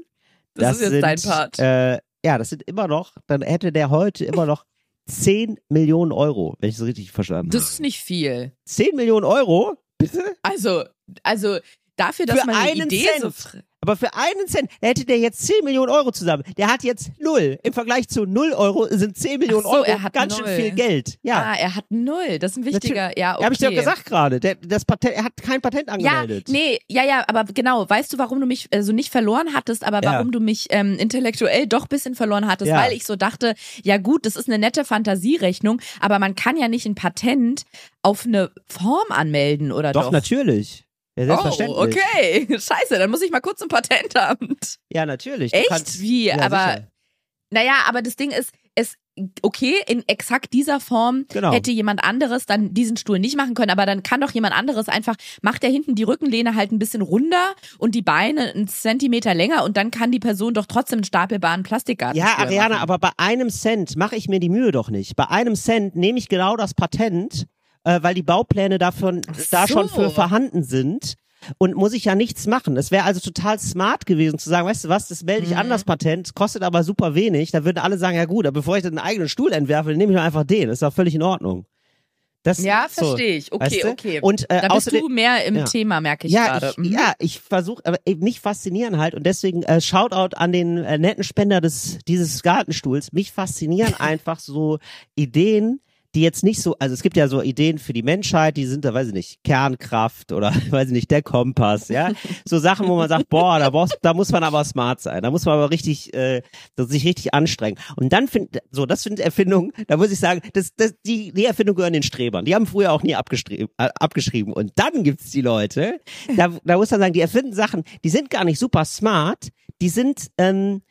Das, ist jetzt sind, dein Part. Äh, ja, das sind immer noch, dann hätte der heute immer noch 10 Millionen Euro, wenn ich es richtig verstanden Das habe. ist nicht viel. 10 Millionen Euro? Bitte? Also, also dafür, dass Für man eine einen Idee Cent. so Aber für einen Cent hätte der jetzt 10 Millionen Euro zusammen. Der hat jetzt null. Im Vergleich zu null Euro sind 10 Millionen so, Euro er hat ganz null. schön viel Geld. Ja. Ah, er hat null. Das ist ein wichtiger, ja, okay. Ja, hab ich dir doch gesagt gerade. Das Patent, er hat kein Patent Ja, angemeldet. nee, ja, ja, aber genau, weißt du, warum du mich also nicht verloren hattest, aber Ja. warum du mich ähm, intellektuell doch bisschen verloren hattest, Ja. weil ich so dachte, ja gut, das ist eine nette Fantasierechnung, aber man kann ja nicht ein Patent auf eine Form anmelden, oder doch? Doch, natürlich. Ja, selbstverständlich. Oh, okay. Scheiße, dann muss ich mal kurz zum Patentamt. Ja, natürlich. Echt? kannst- Wie? Ja, aber sicher. naja, aber das Ding ist, es okay, in exakt dieser Form Genau. hätte jemand anderes dann diesen Stuhl nicht machen können, aber dann kann doch jemand anderes einfach, macht er hinten die Rückenlehne halt ein bisschen runder und die Beine einen Zentimeter länger und dann kann die Person doch trotzdem einen stapelbaren Plastikgarten Ja, Ariana, machen. aber bei einem Cent mache ich mir die Mühe doch nicht. Bei einem Cent nehme ich genau das Patent, äh, weil die Baupläne davon Ach da so. schon für vorhanden sind. Und muss ich ja nichts machen. Es wäre also total smart gewesen zu sagen, weißt du was, das melde ich Mhm. an das Patent, kostet aber super wenig. Da würden alle sagen, ja gut, aber bevor ich dann einen eigenen Stuhl entwerfe, nehme ich doch einfach den. Das ist doch völlig in Ordnung. Das, Ja, so, verstehe ich. Okay, weißt du? okay. Und äh, da bist du mehr im Ja. Thema, merke ich ja, gerade. ich, Mhm. ja, ich versuche, aber eben mich faszinieren halt und deswegen äh, Shoutout an den äh, netten Spender des dieses Gartenstuhls. Mich faszinieren einfach so Ideen, die jetzt nicht so, also es gibt ja so Ideen für die Menschheit, die sind da, weiß ich nicht, Kernkraft oder weiß ich nicht, der Kompass, ja, so Sachen, wo man sagt, boah, da brauchst, da muss man aber smart sein, da muss man aber richtig, äh, sich richtig anstrengen. Und dann find, so, das sind Erfindungen, da muss ich sagen, das, das, die, die Erfindungen gehören den Strebern. Die haben früher auch nie abgeschrieben, äh, abgeschrieben. Und dann gibt's die Leute, da, da muss man sagen, die erfinden Sachen, die sind gar nicht super smart, die sind, ähm,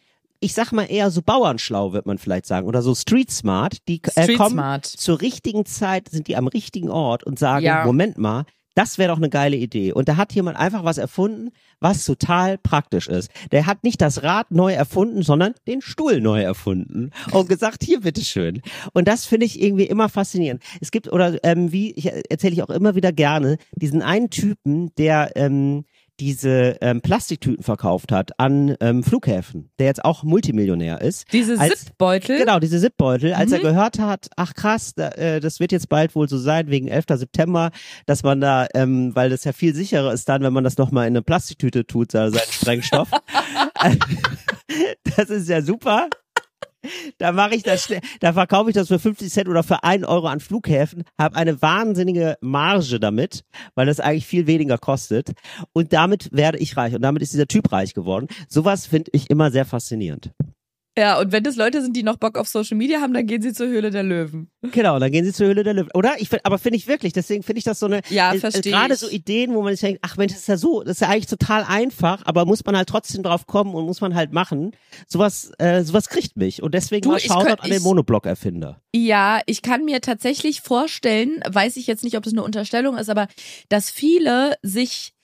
ich sag mal eher so bauernschlau, wird man vielleicht sagen, oder so street smart, die äh, Street kommen smart. zur richtigen Zeit, sind die am richtigen Ort und sagen, Ja. Moment mal, das wäre doch eine geile Idee. Und da hat jemand einfach was erfunden, was total praktisch ist. Der hat nicht das Rad neu erfunden, sondern den Stuhl neu erfunden und gesagt, hier bitteschön. Und das finde ich irgendwie immer faszinierend. Es gibt, oder ähm, wie, ich erzähle ich auch immer wieder gerne, diesen einen Typen, der ähm, diese ähm, Plastiktüten verkauft hat an ähm, Flughäfen, der jetzt auch Multimillionär ist. Diese Als- Zipbeutel. Genau, diese Zipbeutel. Als er Mhm. gehört hat, ach krass, da, äh, das wird jetzt bald wohl so sein, wegen 11. September, dass man da, ähm, weil das ja viel sicherer ist dann, wenn man das nochmal in eine Plastiktüte tut, so seinen Sprengstoff. das ist ja super. Da mache ich das, da verkaufe ich das für 50 Cent oder für 1 Euro an Flughäfen, habe eine wahnsinnige Marge damit, weil das eigentlich viel weniger kostet. Und damit werde ich reich. Und damit ist dieser Typ reich geworden. Sowas finde ich immer sehr faszinierend. Ja, und wenn das Leute sind, die noch Bock auf Social Media haben, dann gehen sie zur Höhle der Löwen. Genau, dann gehen sie zur Höhle der Löwen. Oder? Ich find, aber finde ich wirklich, deswegen finde ich das so eine, Ja, äh, verstehe gerade so Ideen, wo man sich denkt, ach Mensch, das ist ja so, das ist ja eigentlich total einfach, aber muss man halt trotzdem drauf kommen und muss man halt machen. Sowas, äh, sowas kriegt mich. Und deswegen Du, mal Shoutout an den Monoblock-Erfinder. Ja, ich kann mir tatsächlich vorstellen, weiß ich jetzt nicht, ob das eine Unterstellung ist, aber dass viele sich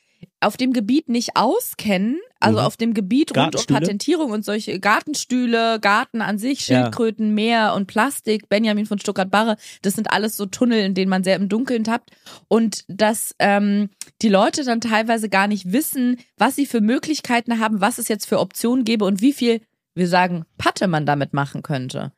auf dem Gebiet nicht auskennen, also Mhm. auf dem Gebiet rund um? Patentierung und solche Gartenstühle, Garten an sich, Ja. Schildkröten, Meer und Plastik, Benjamin von Stuttgart-Barre, das sind alles so Tunnel, in denen man sehr im Dunkeln tappt und dass ähm, die Leute dann teilweise gar nicht wissen, was sie für Möglichkeiten haben, was es jetzt für Optionen gäbe und wie viel, wir sagen, Patte man damit machen könnte.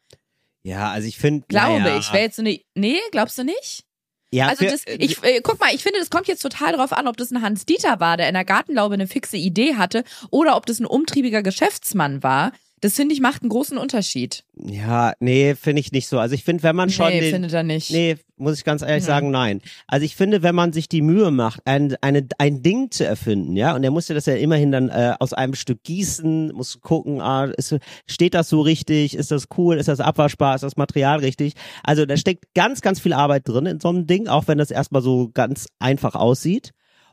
Ja, also ich finde, Glaube naja, ich. Wäre jetzt so eine. Nee, glaubst du nicht? Ja, Also das, ich äh, guck mal, ich finde, das kommt jetzt total drauf an, ob das ein Hans Dieter war, der in der Gartenlaube eine fixe Idee hatte, oder ob das ein umtriebiger Geschäftsmann war. Das finde ich macht einen großen Unterschied. ja, nee, finde ich nicht so. Also ich finde, wenn man schon nee, den, findet er nicht. Nee, muss ich ganz ehrlich Ja. sagen, nein. Also ich finde, wenn man sich die Mühe macht, ein, eine, ein Ding zu erfinden, ja, und er musste das ja immerhin dann äh, aus einem Stück gießen, muss gucken, ah, ist, steht das so richtig, ist das cool, ist das abwaschbar, ist das Material richtig? Also da steckt ganz, ganz viel Arbeit drin in so einem Ding, auch wenn das erstmal so ganz einfach aussieht.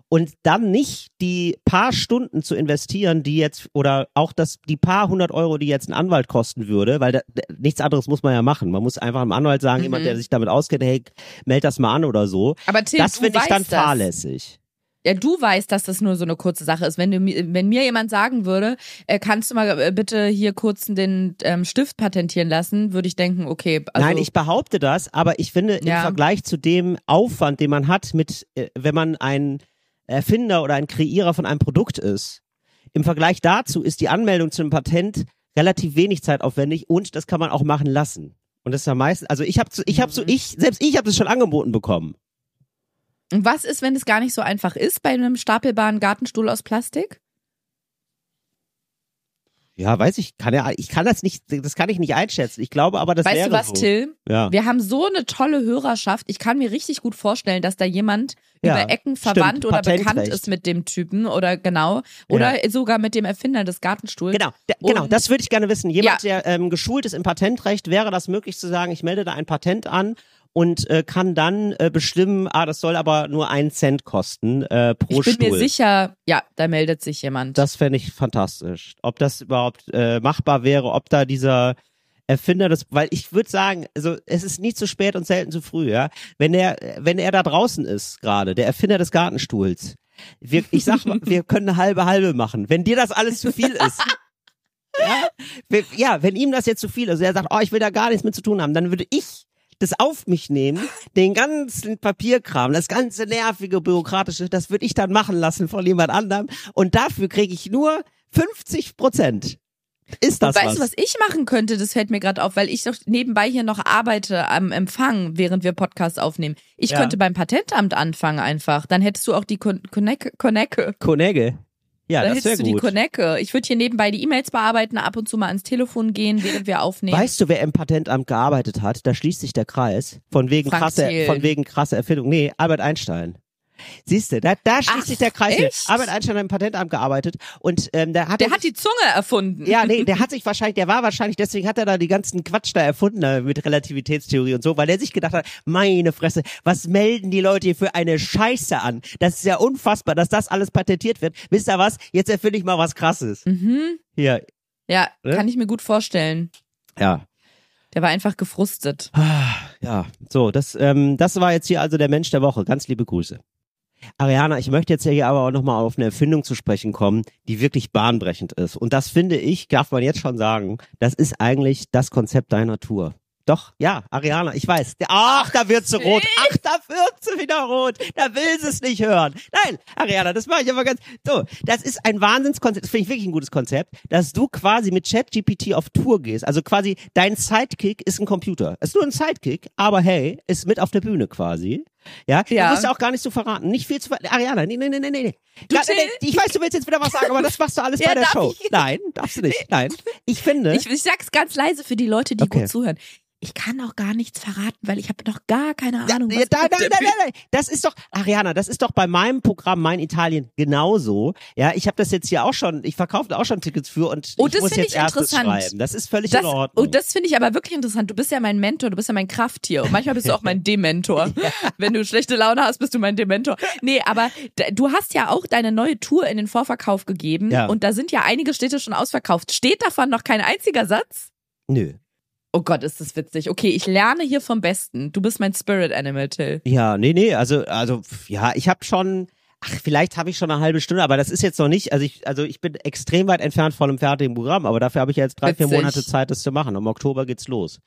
Und dann nicht die paar Stunden zu investieren, die jetzt, oder auch das, die paar hundert Euro, die jetzt ein Anwalt kosten würde, weil da, nichts anderes muss man ja machen. Man muss einfach einem Anwalt sagen, Mhm. jemand, der sich damit auskennt, hey, meld das mal an oder so. Aber Tim, das finde ich dann das. fahrlässig. Ja, du weißt, dass das nur so eine kurze Sache ist. Wenn, du, wenn mir jemand sagen würde, äh, kannst du mal äh, bitte hier kurz den ähm, Stift patentieren lassen, würde ich denken, okay. Also, Nein, ich behaupte das, aber ich finde im Ja. Vergleich zu dem Aufwand, den man hat mit, äh, wenn man ein Erfinder oder ein Kreierer von einem Produkt ist, im Vergleich dazu ist die Anmeldung zu einem Patent relativ wenig zeitaufwendig und das kann man auch machen lassen. Und das ist ja meistens, also ich habe, ich habe Mhm. so, ich selbst ich habe es schon angeboten bekommen. Und was ist, wenn es gar nicht so einfach ist bei einem stapelbaren Gartenstuhl aus Plastik? Ja, weiß ich, kann ja, ich kann das nicht, das kann ich nicht einschätzen. Ich glaube aber, das weißt du was, so. Till? Ja. Wir haben so eine tolle Hörerschaft. Ich kann mir richtig gut vorstellen, dass da jemand Ja, über Ecken verwandt oder bekannt ist mit dem Typen oder genau. Oder sogar mit dem Erfinder des Gartenstuhls. Genau, der, genau, das würde ich gerne wissen. Jemand, Ja. der ähm, geschult ist im Patentrecht, wäre das möglich zu sagen, ich melde da ein Patent an und äh, kann dann äh, bestimmen, ah, das soll aber nur einen Cent kosten äh, pro Ich bin Stuhl. mir sicher, ja, da meldet sich jemand. Das fände ich fantastisch. Ob das überhaupt äh, machbar wäre, ob da dieser Erfinder das, weil ich würde sagen, also es ist nie zu spät und selten zu früh, ja. Wenn er, wenn er da draußen ist gerade, der Erfinder des Gartenstuhls, wir, ich sag mal, wir können eine halbe halbe machen. Wenn dir das alles zu viel ist. Ja, wenn- ja, wenn ihm das jetzt zu viel ist, er sagt, oh, ich will da gar nichts mit zu tun haben, dann würde ich das auf mich nehmen, den ganzen Papierkram, das ganze nervige bürokratische, das würde ich dann machen lassen von jemand anderem und dafür kriege ich nur 50 Prozent. Ist das Und weißt was? du, was ich machen könnte? Das fällt mir gerade auf, weil ich doch nebenbei hier noch arbeite am Empfang, während wir Podcasts aufnehmen. Ich Ja. könnte beim Patentamt anfangen einfach. Dann hättest du auch die Kon Konecke. Konecke. Ja, Dann das wäre du die. Konecke. Ich würde hier nebenbei die E-Mails bearbeiten, ab und zu mal ans Telefon gehen, während wir aufnehmen. Weißt du, wer im Patentamt gearbeitet hat? Da schließt sich der Kreis. Von wegen Frank krasse, von wegen krasse Erfindung. Nee, Albert Einstein. Siehst du, da, da schließt Ach, sich der Kreis. hier. Albert Einstein hat im Patentamt gearbeitet und ähm, der hat Der er hat die Zunge erfunden. Ja, nee, der hat sich wahrscheinlich, der war wahrscheinlich, deswegen hat er da die ganzen Quatsch da erfunden mit Relativitätstheorie und so, weil er sich gedacht hat, meine Fresse, was melden die Leute hier für eine Scheiße an? Das ist ja unfassbar, dass das alles patentiert wird. Wisst ihr was? Jetzt erfinde ich mal was krasses. Mhm. Hier, Ja, Ne? kann ich mir gut vorstellen. ja. Der war einfach gefrustet. Ja, so, das, ähm, das war jetzt hier also der Mensch der Woche. Ganz liebe Grüße. Ariana, ich möchte jetzt hier aber auch nochmal auf eine Erfindung zu sprechen kommen, die wirklich bahnbrechend ist. Und das finde ich, darf man jetzt schon sagen, das ist eigentlich das Konzept deiner Tour. Doch, ja, Ariana, ich weiß. Ach, da wird sie rot. Ach, da wird sie wieder rot. Da will sie es nicht hören. Nein, Ariana, das mache ich aber ganz. So, das ist ein Wahnsinnskonzept. Das finde ich wirklich ein gutes Konzept, dass du quasi mit ChatGPT auf Tour gehst. Also quasi dein Sidekick ist ein Computer. Ist nur ein Sidekick, aber hey, ist mit auf der Bühne quasi. Ja, Ja. du musst ja auch gar nicht so verraten. Nicht viel zu ver Ariana, nee, nee, nee, nee, nee. Du, Till- nee, ich weiß, du willst jetzt wieder was sagen, aber das machst du alles Ja, bei der Show. ich? Nein, darfst du nicht. Nein. Ich finde. Ich, ich sag's ganz leise für die Leute, die Okay. gut zuhören. Ich kann auch gar nichts verraten, weil ich habe noch gar keine Ja, Ahnung. ja, was nein, auf nein, nein, nein, nein. Das ist doch, Ariana, das ist doch bei meinem Programm Mein Italien genauso. Ja, ich habe das jetzt hier auch schon, ich verkaufe auch schon Tickets für und Oh, ich das muss finde jetzt ich interessant. schreiben. Das ist völlig Das, in Ordnung. oh, das finde ich aber wirklich interessant. Du bist ja mein Mentor, du bist ja mein Krafttier und manchmal bist du auch mein Dementor. Wenn du schlechte Laune hast, bist du mein Dementor. Nee, aber du hast ja auch deine neue Tour in den Vorverkauf gegeben Ja. und da sind ja einige Städte schon ausverkauft. Steht davon noch kein einziger Satz? Nö. Oh Gott, ist das witzig. Okay, ich lerne hier vom Besten. Du bist mein Spirit Animal, Till. Ja, nee, nee, also, also, ja, ich habe schon, ach, vielleicht habe ich schon eine halbe Stunde, aber das ist jetzt noch nicht, also ich, also ich bin extrem weit entfernt von einem fertigen Programm, aber dafür habe ich ja jetzt drei, vier Witzig. Monate Zeit, das zu machen. Im Oktober geht's los.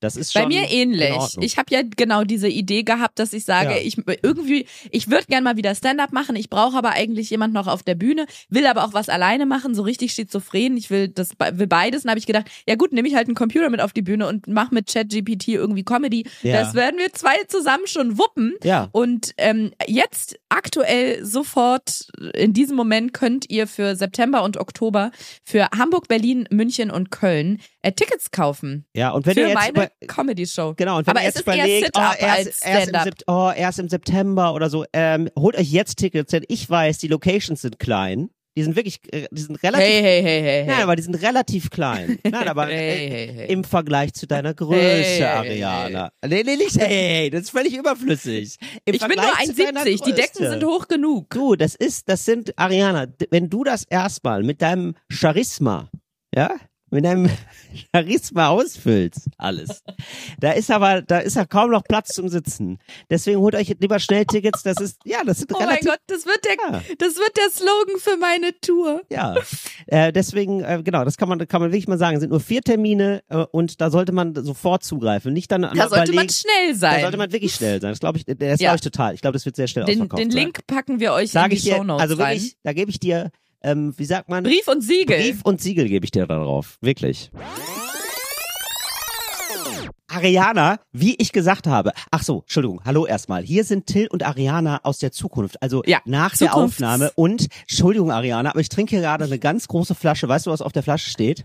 Das ist schon Bei mir ähnlich. Ich habe ja genau diese Idee gehabt, dass ich sage, Ja. ich irgendwie, ich würde gern mal wieder Stand-up machen. Ich brauche aber eigentlich jemand noch auf der Bühne, will aber auch was alleine machen, so richtig schizophren. Ich will das, will beides. Und habe ich gedacht, ja gut, nehme ich halt einen Computer mit auf die Bühne und mach mit ChatGPT irgendwie Comedy. Ja. Das werden wir zwei zusammen schon wuppen. ja. Und ähm, jetzt aktuell sofort in diesem Moment könnt ihr für September und Oktober für Hamburg, Berlin, München und Köln äh, Tickets kaufen Ja, und wenn für ihr jetzt meine Comedy-Show. Genau, und wenn Aber ihr es jetzt überlegt, oh, erst, erst, im oh, erst im September oder so, ähm, holt euch jetzt Tickets, denn ich weiß, die Locations sind klein. Die sind wirklich, äh, die sind relativ, Hey, hey, hey, hey, nein, hey. aber die sind relativ klein. Nein, aber Hey, äh, hey, hey. im Vergleich zu deiner Größe, Hey, hey, Ariana. Nee, nee, nicht, hey, hey, hey, das ist völlig überflüssig. Im Ich bin nur Vergleich zu deiner 1,70, die Decken sind hoch genug. Du, das ist, das sind, Ariana, wenn du das erstmal mit deinem Charisma, ja, mit deinem Charisma ausfüllst, alles. Da ist aber, da ist ja kaum noch Platz zum Sitzen. Deswegen holt euch lieber schnell Tickets, das ist, ja, das sind Oh mein relativ, Gott, das wird der, Ja. das wird der Slogan für meine Tour. ja. Äh, deswegen, äh, genau, das kann man, kann man wirklich mal sagen, sind nur vier Termine, äh, und da sollte man sofort zugreifen. Nicht dann Da sollte man schnell da sein. sollte man wirklich schnell sein. Das glaube ich, der ist Ja. glaube ich total. Ich glaube, das wird sehr schnell den, ausverkauft den. Link packen wir euch in Sage die ich dir, Shownotes also rein. wirklich, da gebe ich dir, ähm, wie sagt man? Brief und Siegel. Brief und Siegel gebe ich dir da drauf. Wirklich. Ariana, wie ich gesagt habe. Ach so, Entschuldigung. Hallo erstmal. Hier sind Till und Ariana aus der Zukunft. Also Ja, nach der Zukunfts- Aufnahme. Und, Entschuldigung, Ariana, aber ich trinke hier gerade eine ganz große Flasche. Weißt du, was auf der Flasche steht?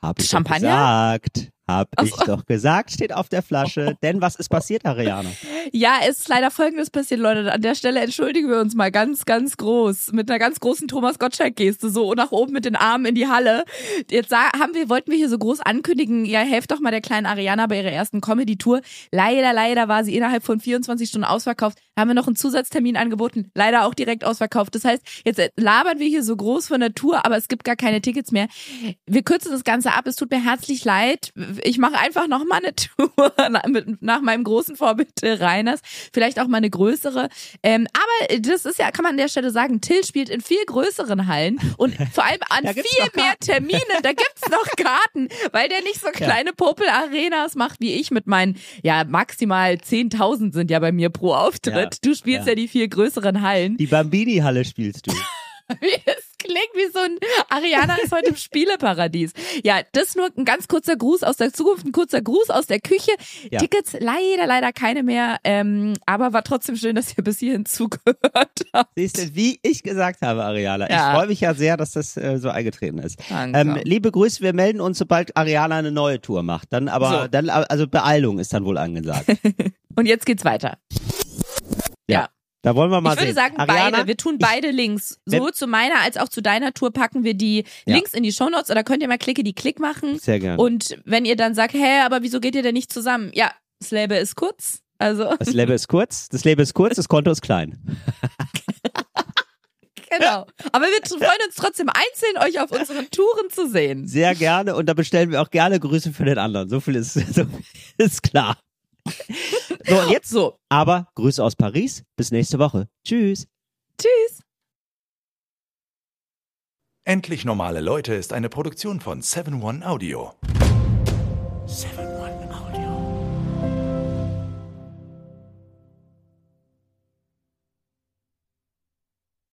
Hab ich Champagner? gesagt. Hab ich so. doch gesagt, steht auf der Flasche. Denn was ist passiert, Ariana? Ja, es ist leider folgendes passiert, Leute. An der Stelle entschuldigen wir uns mal ganz, ganz groß. Mit einer ganz großen Thomas Gottschalk-Geste, so nach oben mit den Armen in die Halle. Jetzt haben wir, wollten wir hier so groß ankündigen, ja, helft doch mal der kleinen Ariana bei ihrer ersten Comedy-Tour. Leider, leider war sie innerhalb von 24 Stunden ausverkauft. Haben wir noch einen Zusatztermin angeboten. Leider auch direkt ausverkauft. Das heißt, jetzt äh, labern wir hier so groß von der Tour, aber es gibt gar keine Tickets mehr. Wir kürzen das Ganze ab. Es tut mir herzlich leid. Ich mache einfach noch mal eine Tour nach, meinem großen Vorbild Till Reiners. Vielleicht auch mal eine größere. Ähm, aber das ist ja, kann man an der Stelle sagen, Till spielt in viel größeren Hallen und vor allem an viel mehr. Terminen. Da gibt's noch Karten, weil der nicht so kleine Popel-Arenas macht wie ich mit meinen, ja, maximal 10.000 sind ja bei mir pro Auftritt. Ja, Du spielst ja. ja. die viel größeren Hallen. Die Bambini-Halle spielst du. Es klingt wie so ein Ariana ist heute im Spieleparadies. Ja, das nur ein ganz kurzer Gruß aus der Zukunft, ein kurzer Gruß aus der Küche. Ja. Tickets leider, leider keine mehr. Ähm, aber war trotzdem schön, dass ihr bis hierhin zugehört habt. Siehst du, wie ich gesagt habe, Ariana. Ja. Ich freue mich ja sehr, dass das äh, so eingetreten ist. Danke. Ähm, liebe Grüße, wir melden uns, sobald Ariana eine neue Tour macht. Dann aber, So. dann, also Beeilung ist dann wohl angesagt. Und jetzt geht's weiter. Ja. Da wollen wir mal Ich würde sehen. sagen, Ariana, beide. Wir tun beide Links. Wenn- Sowohl zu meiner als auch zu deiner Tour packen wir die Ja. Links in die Shownotes oder könnt ihr mal klicke die Klick machen. Sehr gerne. Und wenn ihr dann sagt, hä, aber wieso geht ihr denn nicht zusammen? Ja, das Label ist kurz. Also, das Leben ist kurz, das Leben ist kurz, das Konto ist klein. genau. Aber wir freuen uns trotzdem einzeln, euch auf unseren Touren zu sehen. Sehr gerne und da bestellen wir auch gerne Grüße für den anderen. So viel ist, so viel ist klar. So, und jetzt so. Aber Grüße aus Paris. Bis nächste Woche. Tschüss. Tschüss. Endlich normale Leute ist eine Produktion von 7-One Audio. 7